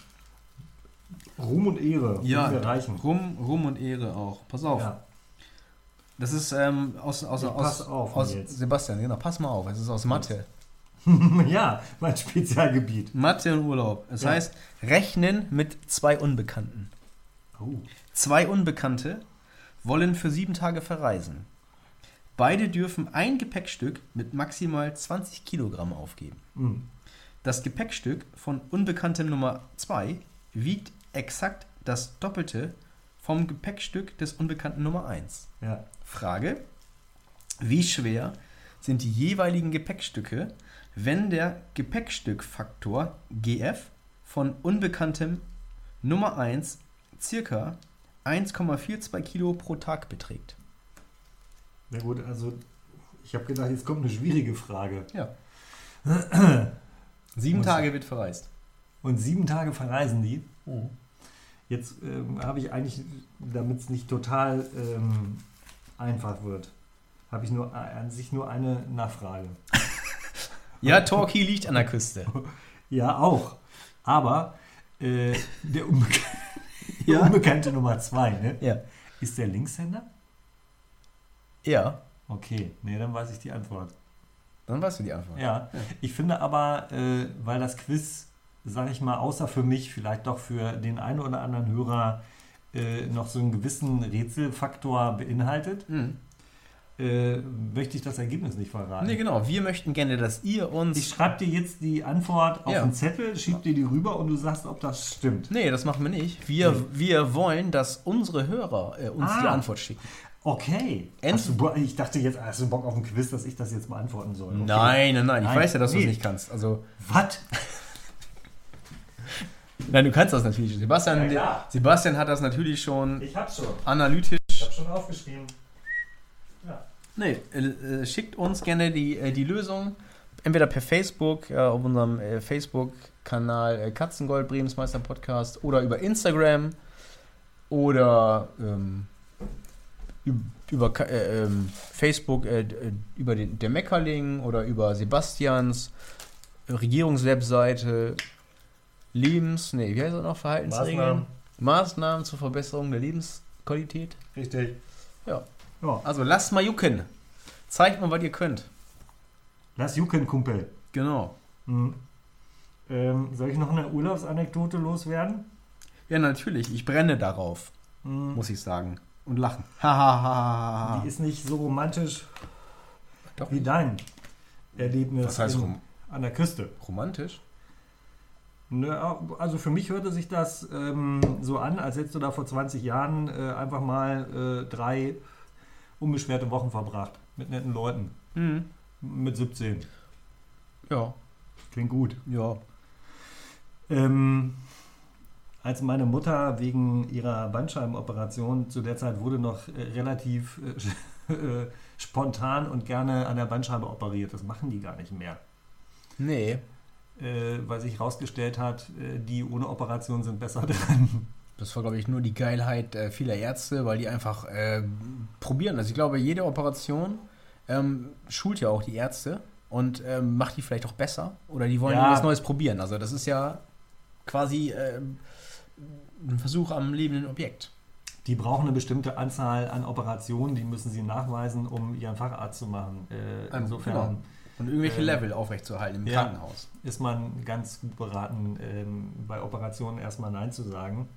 Ruhm und Ehre. Ja, wir reichen. Ruhm, Ruhm und Ehre auch. Pass auf. Ja. Das ist ähm, aus, aus, Ich aus, pass auf, aus. Sebastian, genau, pass mal auf. Es ist aus Mathe. ja, mein Spezialgebiet. Mathe und Urlaub. Es Ja. heißt, rechnen mit zwei Unbekannten. Oh. Zwei Unbekannte wollen für sieben Tage verreisen. Beide dürfen ein Gepäckstück mit maximal 20 Kilogramm aufgeben. Hm. Das Gepäckstück von Unbekanntem Nummer 2 wiegt exakt das Doppelte vom Gepäckstück des Unbekannten Nummer 1. Ja. Frage: Wie schwer sind die jeweiligen Gepäckstücke, wenn der Gepäckstückfaktor GF von Unbekanntem Nummer 1 circa 1,42 Kilo pro Tag beträgt? Na gut, also ich habe gedacht, jetzt kommt eine schwierige Frage. Ja. Sieben Muss- Tage wird verreist. Und sieben Tage verreisen die. Jetzt ähm, habe ich eigentlich, damit es nicht total ähm, einfach wird, habe ich nur äh, an sich nur eine Nachfrage. Ja, Torquay liegt an der Küste. Ja, auch. Aber äh, der, Unbek der Ja. Unbekannte Nummer zwei, ne? Ja. Ist der Linkshänder? Ja, Okay, nee, dann weiß ich die Antwort. dann weißt du die Antwort. Ja, ich finde aber, äh, weil das Quiz, sage ich mal, außer für mich, vielleicht doch für den einen oder anderen Hörer äh, noch so einen gewissen Rätselfaktor beinhaltet, Hm. Äh, möchte ich das Ergebnis nicht verraten. Nee, genau. Wir möchten gerne, dass ihr uns. Ich schreibe dir jetzt die Antwort auf Ja. einen Zettel, schieb dir die rüber und du sagst, ob das stimmt. Nee, das machen wir nicht. Wir, Nee. wir wollen, dass unsere Hörer äh, uns Ah. die Antwort schicken. Okay. Du, ich dachte jetzt, hast du Bock auf ein Quiz, dass ich das jetzt beantworten soll? Okay. Nein, nein, nein. Ich Nein. weiß ja, dass du es Nee. nicht kannst. Also, Was? nein, du kannst das natürlich. Sebastian, Ja. Sebastian hat das natürlich schon Ich hab's schon. analytisch. Ich hab's schon aufgeschrieben. Nee, äh, äh, schickt uns gerne die, äh, die Lösung. Entweder per Facebook, äh, auf unserem äh, Facebook-Kanal äh, Katzengold Bremensmeister Podcast oder über Instagram oder ähm, üb- über äh, ähm, Facebook über den, der Meckerling oder über Sebastians Regierungswebseite Lebens, nee, wie heißt das noch? Verhaltensregeln? Maßnahmen. Maßnahmen zur Verbesserung der Lebensqualität. Richtig. Ja. Ja. Also lasst mal jucken. Zeigt mal, was ihr könnt. Lass jucken, Kumpel. Genau. Mhm. Ähm, soll ich noch eine Urlaubsanekdote loswerden? Ja, natürlich. Ich brenne darauf, Mhm. muss ich sagen. Und lachen. Die ist nicht so romantisch Doch wie dein Erlebnis Was heißt in- an der Küste. romantisch? Ne, also für mich hörte sich das ähm, so an, als hättest du da vor 20 Jahren äh, einfach mal äh, drei unbeschwerte Wochen verbracht mit netten Leuten. Mhm. Mit 17. Ja. Klingt gut. Ja. Ähm, als meine Mutter wegen ihrer Bandscheibenoperation zu der Zeit wurde noch äh, relativ äh, äh, spontan und gerne an der Bandscheibe operiert. Das machen die gar nicht mehr. Nee. Äh, weil sich herausgestellt hat, äh, die ohne Operation sind besser dran. Das war, glaube ich, nur die Geilheit äh, vieler Ärzte, weil die einfach äh, probieren. Also ich glaube, jede Operation ähm, schult ja auch die Ärzte und ähm, macht die vielleicht auch besser. Oder die wollen Ja. irgendwas Neues probieren. Also das ist ja quasi ähm, ein Versuch am lebenden Objekt. Die brauchen eine bestimmte Anzahl an Operationen, die müssen sie nachweisen, um ihren Facharzt zu machen. Äh, Ähm, insofern genau. Und irgendwelche Ähm, Level aufrechtzuerhalten im ja. Krankenhaus. ist man ganz gut beraten, ähm, bei Operationen erstmal Nein zu sagen.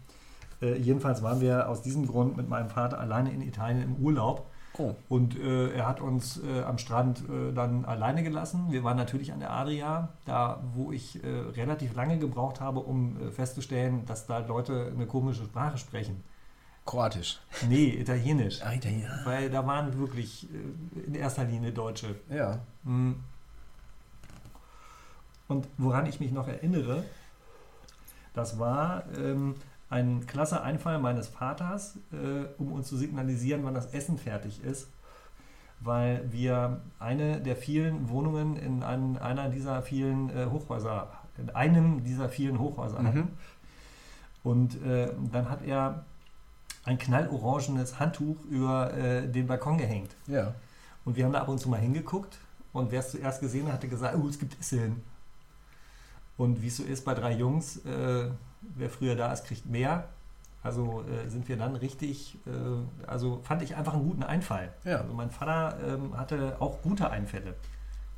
Äh, jedenfalls waren wir aus diesem Grund mit meinem Vater alleine in Italien im Urlaub. Oh. Und äh, er hat uns äh, am Strand äh, dann alleine gelassen. Wir waren natürlich an der Adria, da wo ich äh, relativ lange gebraucht habe, um festzustellen, dass da Leute eine komische Sprache sprechen. Kroatisch. Nee, Italienisch. Ah, Italiener. Weil da waren wirklich in erster Linie Deutsche. Ja. Mm. Und woran ich mich noch erinnere, das war ähm, ein klasse Einfall meines Vaters, äh, um uns zu signalisieren, wann das Essen fertig ist, weil wir eine der vielen Wohnungen in einem, einer dieser vielen äh, Hochhäuser, in einem dieser vielen Hochhäuser hatten. Mhm. Und äh, dann hat er ein knallorangenes Handtuch über äh, den Balkon gehängt. Ja. Und wir haben da ab und zu mal hingeguckt und wer es zuerst gesehen hat, hatte gesagt, oh, es gibt Essen. Und wie es so ist bei drei Jungs, äh, wer früher da ist, kriegt mehr. Also äh, sind wir dann richtig, äh, also fand ich einfach einen guten Einfall. Ja. Also mein Vater ähm, hatte auch gute Einfälle.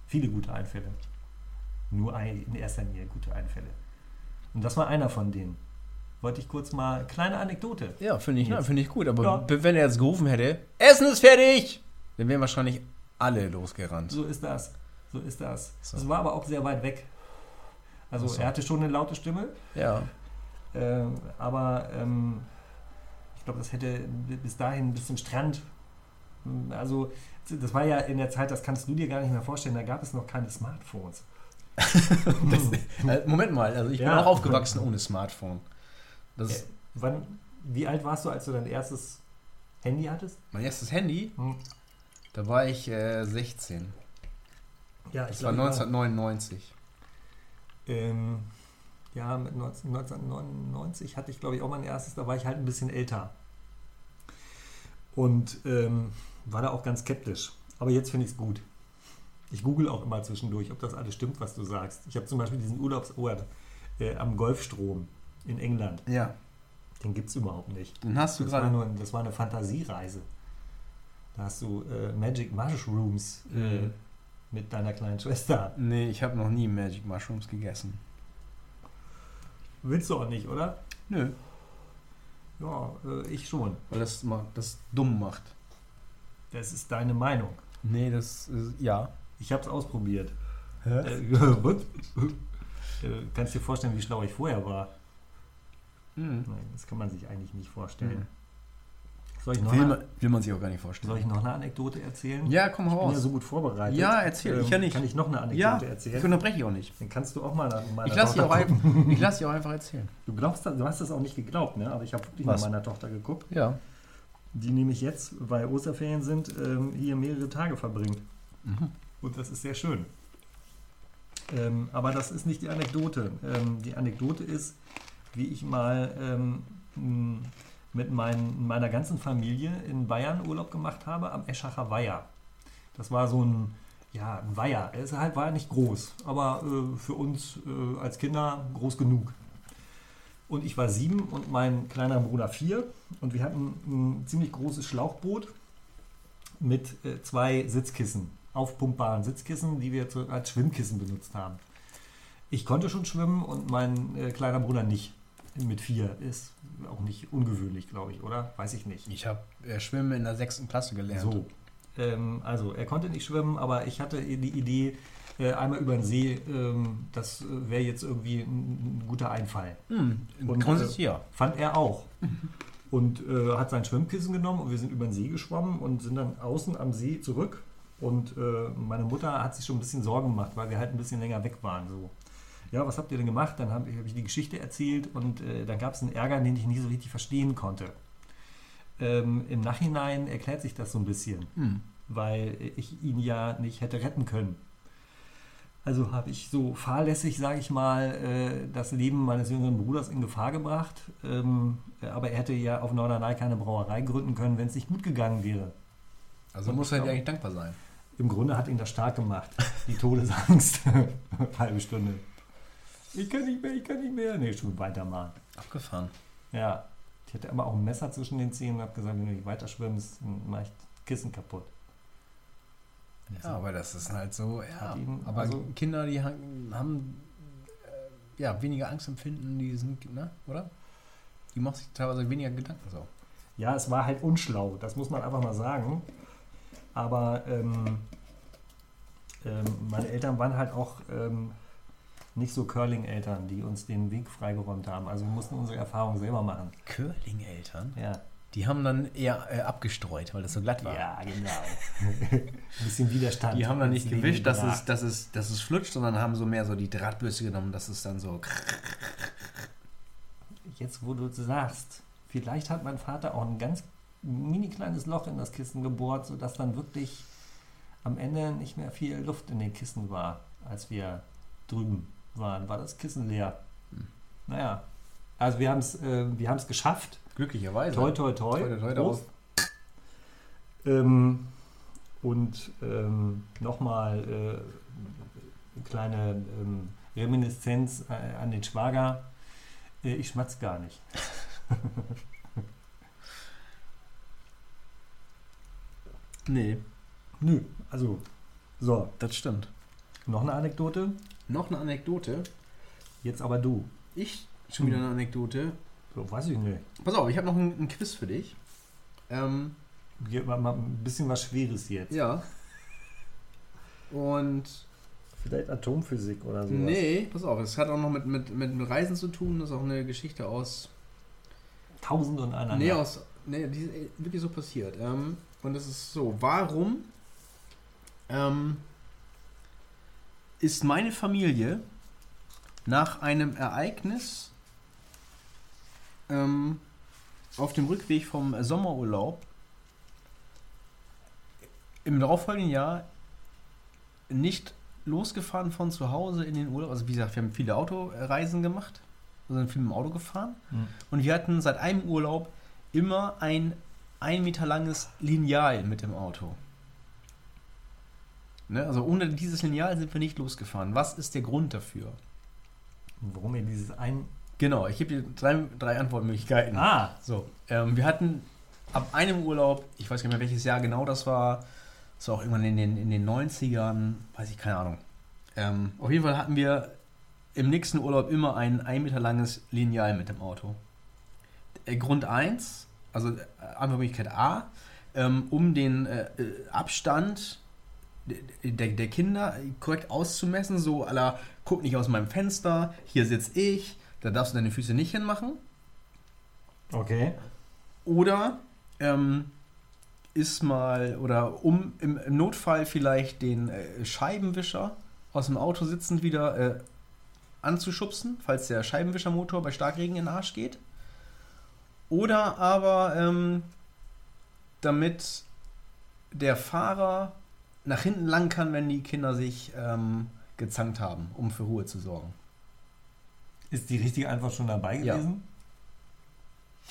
Viele gute Einfälle. Nur ein, in erster Linie gute Einfälle. Und das war einer von denen. Wollte ich kurz mal, kleine Anekdote. Ja, finde ich, finde ich gut. Aber Ja. wenn er jetzt gerufen hätte, Essen ist fertig, dann wären wahrscheinlich alle losgerannt. So ist das. So ist das. So. Es war aber auch sehr weit weg. Also so. er hatte schon eine laute Stimme, Ja. Ähm, aber ähm, ich glaube, das hätte bis dahin bis zum Strand. Also das war ja in der Zeit, das kannst du dir gar nicht mehr vorstellen, da gab es noch keine Smartphones. Äh, Moment mal, also ich bin Ja. auch aufgewachsen ohne Smartphone. Das Äh, wann, wie alt warst du, als du dein erstes Handy hattest? mein erstes Handy, Hm. da war ich äh, 16. Ja, Das war 1999. Ähm, ja, mit 19, 1999 hatte ich, glaube ich, auch mein erstes, da war ich halt ein bisschen älter. Und ähm, war da auch ganz skeptisch. Aber jetzt finde ich es gut. Ich google auch immer zwischendurch, ob das alles stimmt, was du sagst. Ich habe zum Beispiel diesen Urlaubsort äh, am Golfstrom in England. Ja. Den gibt es überhaupt nicht. Den hast du Das war, gerade. das war eine Fantasiereise. Da hast du äh, Magic Mushrooms äh, Mhm. mit deiner kleinen Schwester. Nee, ich habe noch nie Magic Mushrooms gegessen. Willst du auch nicht, oder? Nö. Ja, äh, ich schon. Weil das, das dumm macht. Das ist deine Meinung. Nee, das ist, ja. Ich habe es ausprobiert. Hä? Äh? Äh, kannst dir vorstellen, wie schlau ich vorher war? Hm. Nein, das kann man sich eigentlich nicht vorstellen. Mhm. Soll, ich noch Will, eine, man, will man sich auch gar nicht vorstellen. soll ich noch eine Anekdote erzählen? Ja, komm ich bin ja raus. so gut vorbereitet. Ähm, Ja, erzähl, ich ja nicht. Kann ich noch eine Anekdote Ja, ich erzählen? unterbreche ich auch nicht. Dann kannst du auch mal nach meiner Ich lasse dich, Tochter auch gucken. einfach- ich lass dich auch einfach erzählen. Du, glaubst, du hast das auch nicht geglaubt, ne? aber ich habe wirklich Was? nach meiner Tochter geguckt, Ja. die nämlich jetzt, weil Osterferien sind, ähm, hier mehrere Tage verbringt. Mhm. Und das ist sehr schön. Ähm, aber das ist nicht die Anekdote. Ähm, die Anekdote ist, wie ich mal ähm, mit mein, meiner ganzen Familie in Bayern Urlaub gemacht habe, am Eschacher Weiher. Das war so ein, ja, ein Weiher. Es halt, war nicht groß, aber äh, für uns äh, als Kinder groß genug. Und ich war sieben und mein kleiner Bruder vier. Und wir hatten ein ziemlich großes Schlauchboot mit äh, zwei Sitzkissen, aufpumpbaren Sitzkissen, die wir zu, als Schwimmkissen benutzt haben. Ich konnte schon schwimmen und mein äh, kleiner Bruder nicht. Mit vier ist auch nicht ungewöhnlich, glaube ich, oder? Weiß ich nicht. Ich habe äh, Schwimmen in der sechsten Klasse gelernt. So. Ähm, also, er konnte nicht schwimmen, aber ich hatte die Idee, äh, einmal über den See, ähm, das äh, wäre jetzt irgendwie ein, ein guter Einfall. Hm, Und, äh. Fand er auch. Und äh, hat sein Schwimmkissen genommen und wir sind über den See geschwommen und sind dann außen am See zurück. Und äh, meine Mutter hat sich schon ein bisschen Sorgen gemacht, weil wir halt ein bisschen länger weg waren. So. Ja, was habt ihr denn gemacht? Dann habe hab ich die Geschichte erzählt und äh, dann gab es einen Ärger, den ich nicht so richtig verstehen konnte. Ähm, Im Nachhinein erklärt sich das so ein bisschen, Hm. weil ich ihn ja nicht hätte retten können. Also habe ich so fahrlässig, sage ich mal, äh, das Leben meines jüngeren Bruders in Gefahr gebracht. Ähm, äh, aber er hätte ja auf Norderney keine Brauerei gründen können, wenn es nicht gut gegangen wäre. Also Und muss ich er dir eigentlich dankbar sein. Im Grunde hat ihn das stark gemacht. Die Todesangst. Halbe Stunde. Ich kann nicht mehr, ich kann nicht mehr. Nee, schon weitermachen. Abgefahren. Ja. Ich hatte aber auch ein Messer zwischen den Zähnen und habe gesagt, wenn du nicht weiter schwimmst, dann mache ich Kissen kaputt. Ja, aber das ist halt so, ja. Ihn- aber also- Kinder, die haben, äh, ja, weniger Angst empfinden, die sind, ne, oder? Die machen sich teilweise weniger Gedanken so. Ja, es war halt unschlau, das muss man einfach mal sagen. Aber ähm, ähm, meine Eltern waren halt auch ähm, nicht so Curling-Eltern, die uns den Weg freigeräumt haben. Also wir mussten unsere Erfahrungen selber machen. Curling-Eltern? Ja, Die haben dann eher äh, abgestreut, weil das so glatt war. ja genau. Ein bisschen Widerstand. Die haben dann nicht gewischt, dass es, dass, es, dass es flutscht, sondern haben so mehr so die Drahtbürste genommen, dass es dann so. Jetzt, wo du sagst, vielleicht hat mein Vater auch ein ganz mini kleines Loch in das Kissen gebohrt, sodass dann wirklich am Ende nicht mehr viel Luft in den Kissen war, als wir drüben waren. War das Kissen leer. Hm. Naja, also wir haben es äh, wir haben's geschafft. Glücklicherweise. Toi, toi, toi. Toi, toi, toi. Ähm, und ähm, nochmal äh, eine kleine ähm, Reminiszenz äh, an den Schwager. Äh, ich schmatz gar nicht. Nee, Nö, also, so, das stimmt. noch eine Anekdote. Noch eine Anekdote. Jetzt aber du. Ich schon wieder eine Anekdote. So, weiß ich nicht. Pass auf, ich habe noch ein, ein Quiz für dich. Ähm, Hier war mal ein bisschen was Schweres jetzt. ja. Und Vielleicht Atomphysik oder so. nee, pass auf, es hat auch noch mit, mit, mit Reisen zu tun. Das ist auch eine Geschichte aus Tausend und einer. Nee, aus, nee, die ist wirklich so passiert. Ähm, und es ist so, warum ähm, ist meine Familie nach einem Ereignis ähm, auf dem Rückweg vom Sommerurlaub im darauffolgenden Jahr nicht losgefahren von zu Hause in den Urlaub. Also wie gesagt, wir haben viele Autoreisen gemacht, wir sind viel mit dem Auto gefahren. Hm. Und wir hatten seit einem Urlaub immer ein ein Meter langes Lineal mit dem Auto. Ne? Also ohne dieses Lineal sind wir nicht losgefahren. Was ist der Grund dafür? Warum ihr dieses ein. Genau, ich gebe dir drei, drei Antwortmöglichkeiten. Ah! So, ähm, wir hatten ab einem Urlaub, ich weiß gar nicht mehr welches Jahr genau das war, das war auch irgendwann in den, in den 90ern, weiß ich keine Ahnung. Ähm, auf jeden Fall hatten wir im nächsten Urlaub immer ein ein Meter langes Lineal mit dem Auto. Äh, Grund 1, also äh, Antwortmöglichkeit A, ähm, um den äh, äh, Abstand der, der Kinder korrekt auszumessen, so aller guck nicht aus meinem Fenster, hier sitze ich, da darfst du deine Füße nicht hinmachen. Okay. Oder ähm, ist mal, oder um im, im Notfall vielleicht den äh, Scheibenwischer aus dem Auto sitzend wieder äh, anzuschubsen, falls der Scheibenwischermotor bei Starkregen in den Arsch geht. Oder aber ähm, damit der Fahrer nach hinten lang kann, wenn die Kinder sich ähm, gezankt haben, um für Ruhe zu sorgen. Ist die richtige Antwort schon dabei Ja. gewesen?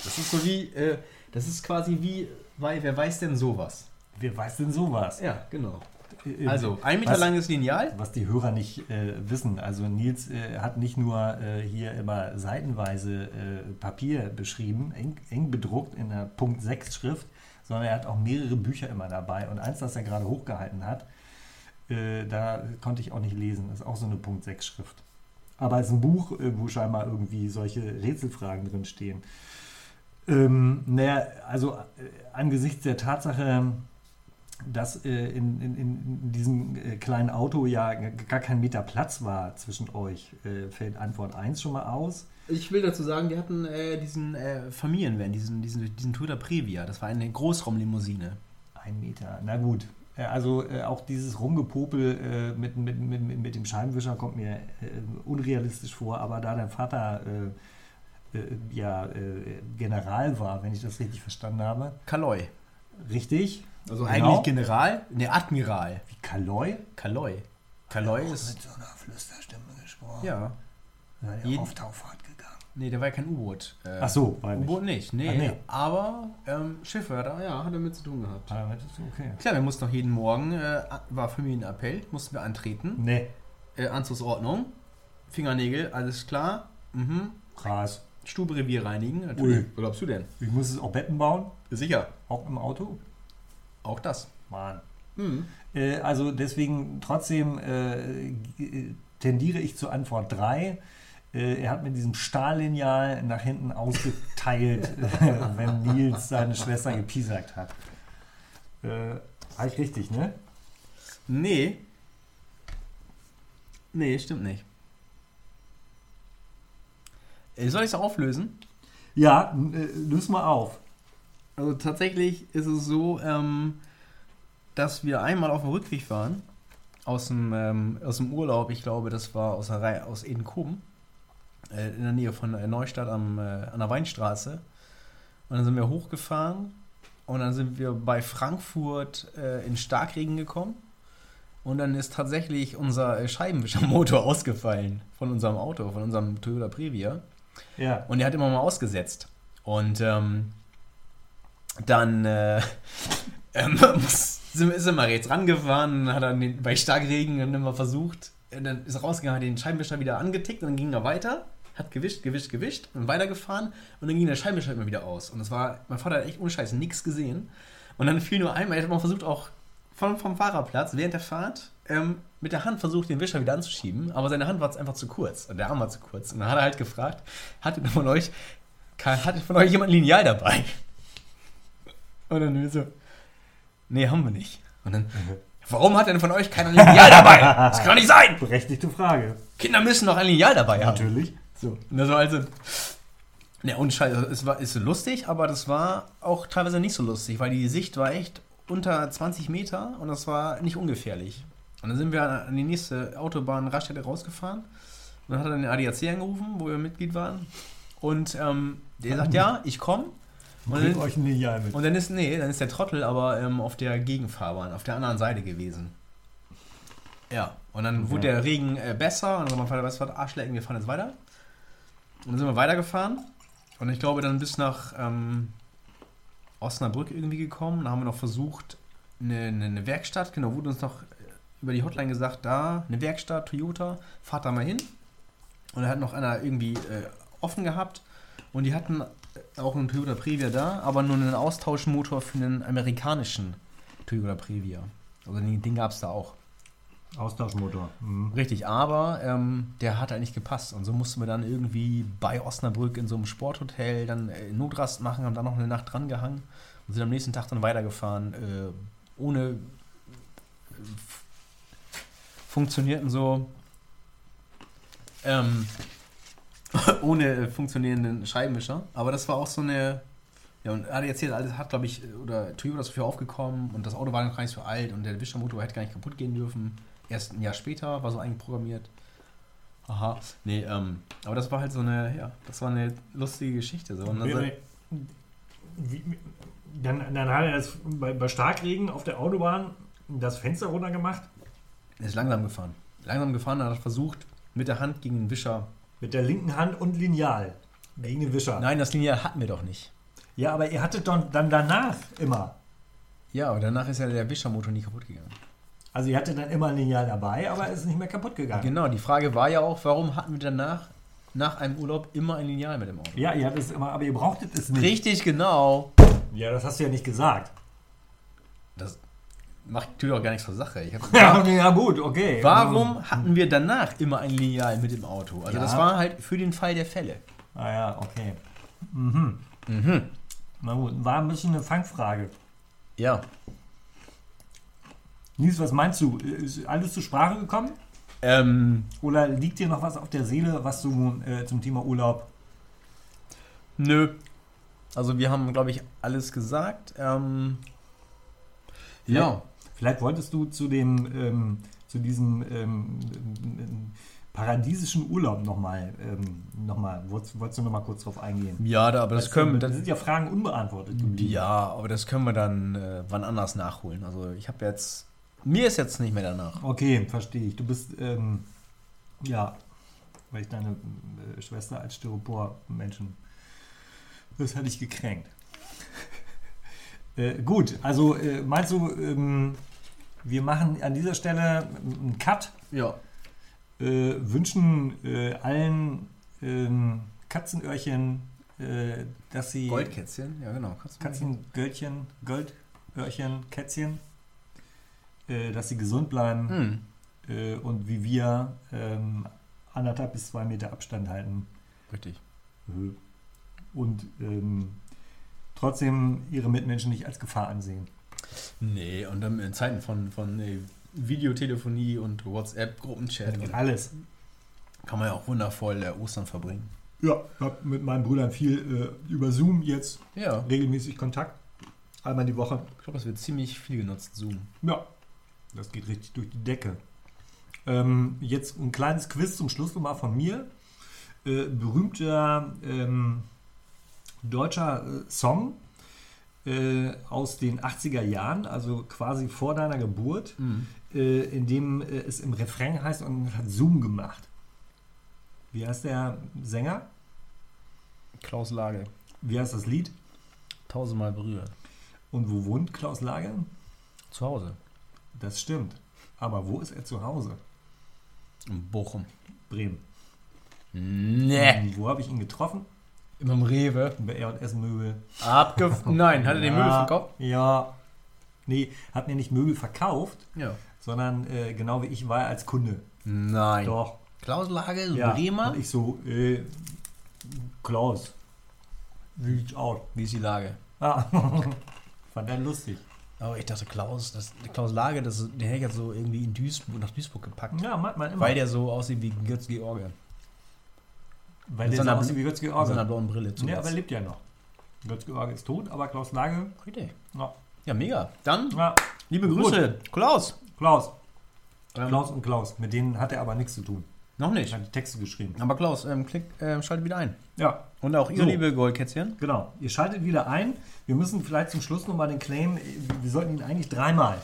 Das ist so wie, äh, das ist quasi wie, weil, wer weiß denn sowas? Wer weiß denn sowas? Ja, genau. Äh, Also, ein Meter was- langes Lineal. Was die Hörer nicht äh, wissen, also Nils äh, hat nicht nur äh, hier immer seitenweise äh, Papier beschrieben, eng, eng bedruckt in der Punkt 6 Schrift, sondern er hat auch mehrere Bücher immer dabei. Und eins, das er gerade hochgehalten hat, äh, da konnte ich auch nicht lesen. Das ist auch so eine Punkt 6 Schrift. Aber es ist ein Buch, äh, wo scheinbar irgendwie solche Rätselfragen drin stehen. Ähm, naja, also äh, angesichts der Tatsache, dass äh, in, in, in diesem äh, kleinen Auto ja gar kein Meter Platz war zwischen euch. Äh, fällt Antwort 1 schon mal aus. Ich will dazu sagen, wir hatten äh, diesen äh, Familienvan, diesen, diesen, diesen Toyota Previa. Das war eine Großraumlimousine. Ein Meter, na gut. Äh, Also äh, auch dieses Rumgepopel äh, mit, mit, mit, mit- dem Scheibenwischer kommt mir äh, unrealistisch vor, aber da dein Vater ja General war, wenn ich das richtig verstanden habe, Kaloi. richtig? Also Genau. eigentlich General, ne Admiral. Wie Kaloi? Kaloi. Kaloi ist. mit so einer Flüsterstimme gesprochen. Ja. Er Jeden- auf Tauffahrt gegangen. Nee, der war ja kein U-Boot. Äh, Ach so, war nicht. U-Boot nicht, nee. Ah, nee. Aber ähm, Schiffe hat er, ja, hat er mit zu tun gehabt. Ah, das ist okay. Klar, wir mussten noch jeden Morgen, äh, war Familienappell, mussten wir antreten. Nee, Äh, Anzugsordnung, Fingernägel, alles klar. Mhm. krass. Stube Revier reinigen, natürlich. Ui. Was glaubst du denn? Ich muss es auch Betten bauen, Sicher. auch im Auto. Auch das. Mann. Mhm. Äh, also deswegen trotzdem äh, g- tendiere ich zur Antwort 3. Äh, er hat mit diesem Stahllineal nach hinten ausgeteilt, äh, wenn Nils seine Schwester gepiesackt hat. Äh, ich richtig, ne? Nee. Nee, stimmt nicht. Äh, Soll ich es auflösen? Ja, löse mal auf. Also tatsächlich ist es so, ähm, dass wir einmal auf dem Rückweg waren aus dem, ähm, aus dem Urlaub. Ich glaube, das war aus, der Reihe, aus Edenkoben, äh, in der Nähe von äh, Neustadt am, äh, an der Weinstraße. Und dann sind wir hochgefahren und dann sind wir bei Frankfurt äh, in Starkregen gekommen. Und dann ist tatsächlich unser äh, Scheibenwischermotor ausgefallen von unserem Auto, von unserem Toyota Previa. Ja. Und er hat immer mal ausgesetzt. Und ähm, dann äh, ähm, ist er mal jetzt rangefahren, dann hat er den, bei Starkregen dann immer versucht, dann ist er rausgegangen, hat den Scheibenwischer wieder angetickt und dann ging er weiter, hat gewischt, gewischt, gewischt und weitergefahren und dann ging der Scheibenwischer immer wieder aus. Und das war, mein Vater hat echt ohne Scheiß nichts gesehen. Und dann fiel nur einmal, er hat mal versucht auch vom, vom Fahrerplatz während der Fahrt ähm, mit der Hand versucht, den Wischer wieder anzuschieben, aber seine Hand war einfach zu kurz und der Arm war zu kurz. Und dann hat er halt gefragt, hattet von euch, hattet von euch jemand Lineal dabei? Und dann so, nee, haben wir nicht. Und dann, warum hat denn von euch keiner ein Lineal dabei? Das kann doch nicht sein! Berechtigte Frage. Kinder müssen doch ein Lineal dabei haben. Natürlich. So. Das war also. Ne, und Scheiße, es war ist lustig, aber das war auch teilweise nicht so lustig, weil die Sicht war echt unter 20 Meter und das war nicht ungefährlich. Und dann sind wir an die nächste Autobahn-Raststätte rausgefahren. Und dann hat er den ADAC angerufen, wo wir Mitglied waren. Und ähm, der sagt, ja, ich komme. Dann, euch ein Lineal mit. und dann ist, nee, dann ist der Trottel aber ähm, auf der Gegenfahrbahn, auf der anderen Seite gewesen. Ja, und dann Okay. wurde der Regen äh, besser und dann haben wir weißt du was, Arschlecken, wir fahren jetzt weiter. Und dann sind wir weitergefahren und ich glaube dann bis nach ähm, Osnabrück irgendwie gekommen. Dann haben wir noch versucht, eine, eine, eine Werkstatt, genau, wurde uns noch über die Hotline gesagt, da, eine Werkstatt, Toyota, fahrt da mal hin. Und da hat noch einer irgendwie äh, offen gehabt und die hatten auch einen Toyota Previa da, aber nur einen Austauschmotor für einen amerikanischen Toyota Previa. Also den, den gab es da auch. Austauschmotor. Mhm. Richtig, aber ähm, der hat nicht gepasst. Und so mussten wir dann irgendwie bei Osnabrück in so einem Sporthotel dann äh, Notrast machen, haben dann noch eine Nacht dran gehangen und sind am nächsten Tag dann weitergefahren. Äh, ohne äh, funktionierten so ähm, ohne äh, funktionierenden Scheibenwischer. Aber das war auch so eine. Ja, und er hat erzählt, alles hat, glaube ich, oder Toyota ist dafür aufgekommen und das Auto war noch gar nicht so alt und der Wischermotor hätte gar nicht kaputt gehen dürfen. Erst ein Jahr später war so eingeprogrammiert. Aha, nee, ähm, aber das war halt so eine, ja, das war eine lustige Geschichte. So. Und dann, Wie- wie- Dann, dann hat er das bei, bei Starkregen auf der Autobahn das Fenster runtergemacht er ist langsam gefahren. Langsam gefahren, hat er versucht, mit der Hand gegen den Wischer. Mit der linken Hand und Lineal gegen den Wischer. Nein, das Lineal hatten wir doch nicht. Ja, aber ihr hattet doch dann danach immer. Ja, aber danach ist ja der Wischermotor nie kaputt gegangen. Also ihr hattet dann immer ein Lineal dabei, aber es ist nicht mehr kaputt gegangen. Genau, die Frage war ja auch, warum hatten wir danach, nach einem Urlaub, immer ein Lineal mit dem Auto? Ja, ihr hattet es immer, aber ihr brauchtet es nicht. Richtig, genau. Ja, das hast du ja nicht gesagt. Das macht natürlich auch gar nichts zur Sache. Hab, Ja, ja gut, okay. Warum hatten wir danach immer ein Lineal mit dem Auto? Also Ja. das war halt für den Fall der Fälle. Ah ja, okay. Mhm. Mhm. Na gut, war ein bisschen eine Fangfrage. Ja. Nils, was meinst du? Ist alles zur Sprache gekommen? Ähm, Oder liegt dir noch was auf der Seele, was du äh, zum Thema Urlaub nö. Also wir haben, glaube ich, alles gesagt. Ähm, ja. Vielleicht wolltest du zu dem, ähm, zu diesem ähm, ähm, paradiesischen Urlaub nochmal, ähm, noch mal, wolltest, wolltest du nochmal kurz drauf eingehen? Ja, da, aber das Weißt können wir da sind ja Fragen unbeantwortet geblieben. Ja, aber das können wir dann äh, wann anders nachholen. Also ich habe jetzt. Mir ist jetzt nicht mehr danach. Okay, verstehe ich. Du bist, ähm, ja, weil ich deine äh, Schwester als Styropor-Menschen, das hatte ich gekränkt. Äh, gut, also äh, meinst du, ähm, wir machen an dieser Stelle einen Cut, Ja. äh, wünschen äh, allen ähm, Katzenöhrchen, äh, dass sie Goldkätzchen, ja genau. Katzengöldchen, Goldöhrchen, Kätzchen, dass sie gesund bleiben Hm. und wie wir ähm, anderthalb bis zwei Meter Abstand halten Richtig. und ähm, trotzdem ihre Mitmenschen nicht als Gefahr ansehen. Nee, und dann in Zeiten von, von äh, Videotelefonie und WhatsApp, Gruppenchat und Alles. kann man ja auch wundervoll äh, Ostern verbringen. Ja, ich habe mit meinen Brüdern viel äh, über Zoom jetzt Ja. regelmäßig Kontakt. Einmal die Woche. Ich glaube, das wird ziemlich viel genutzt, Zoom. Ja, das geht richtig durch die Decke. Ähm, jetzt ein kleines Quiz zum Schluss nochmal von mir. Äh, berühmter ähm, deutscher äh, Song äh, aus den 80er Jahren, also quasi vor deiner Geburt, äh, in dem äh, es im Refrain heißt und hat Zoom gemacht. Wie heißt der Sänger? Klaus Lage. Wie heißt das Lied? Tausendmal berührt. Und wo wohnt Klaus Lage? Zu Hause. Das stimmt. Aber wo ist er zu Hause? In Bochum. Bremen. Nee. Und wo habe ich ihn getroffen? Im Rewe. Bei R&S Möbel. Abgef Nein, hat er den Ja, Müll verkauft? Ja. Nee, hat mir nicht Möbel verkauft, Ja. sondern äh, genau wie ich war als Kunde. Nein. Doch. Klaus Lage, Ja. Bremer? Und ich so, äh, Klaus, wie sieht's aus? Wie ist die Lage? Ah, fand er lustig. Aber ich dachte, Klaus, das, Klaus Lage, das, hätte ich jetzt so irgendwie in Duisburg, nach Duisburg gepackt. Ja, macht man immer. Weil der so aussieht wie Götz George. Weil der so seiner aussieht wie Bl- Götz Mit George. blauen Brille. Ja, zuletzt. aber er lebt ja noch. Götz George ist tot, aber Klaus Lage, Richtig. ja. Ja, mega. Dann, ja. liebe Gut. Grüße. Klaus. Klaus. Ähm, Klaus und Klaus. Mit denen hat er aber nichts zu tun. Noch Ich nicht. habe die Texte geschrieben. Aber Klaus, ähm, klick, ähm, schaltet wieder ein. Ja, Und auch ihr, So. liebe Goldkätzchen. Genau, ihr schaltet wieder ein. Wir müssen vielleicht zum Schluss nochmal den Claim, wir sollten ihn eigentlich dreimal.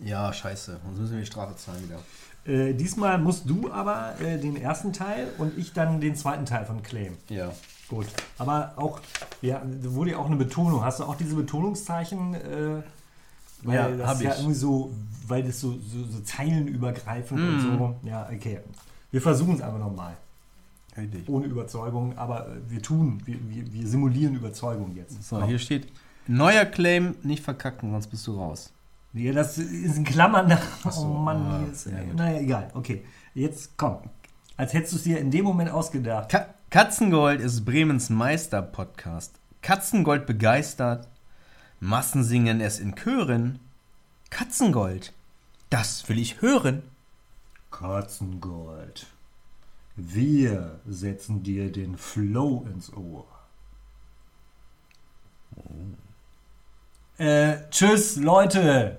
Ja, scheiße. Sonst müssen wir die Strafe zahlen wieder. Äh, diesmal musst du aber äh, den ersten Teil und ich dann den zweiten Teil von Claim. Ja. Gut. Aber auch, ja, wurde ja auch eine Betonung. Hast du auch diese Betonungszeichen? Äh, weil Ja, das ja ich. irgendwie so, weil das so, so, so zeilenübergreifend und Mhm. so. Ja, okay. Wir versuchen es einfach nochmal. Richtig. Ohne Überzeugung, aber äh, wir tun, wir, wir, wir simulieren Überzeugung jetzt. So, hier steht, neuer Claim, nicht verkacken, sonst bist du raus. Ja, das ist in Klammern. Ach so, oh Mann, ah, hier ist, naja, egal. Okay, jetzt komm. Als hättest du es dir in dem Moment ausgedacht. Ka Katzengold ist Bremens Meister-Podcast. Katzengold begeistert. Massen singen es in Chören. Katzengold, das will ich hören. Katzengold. Wir setzen dir den Flow ins Ohr. Äh, tschüss, Leute.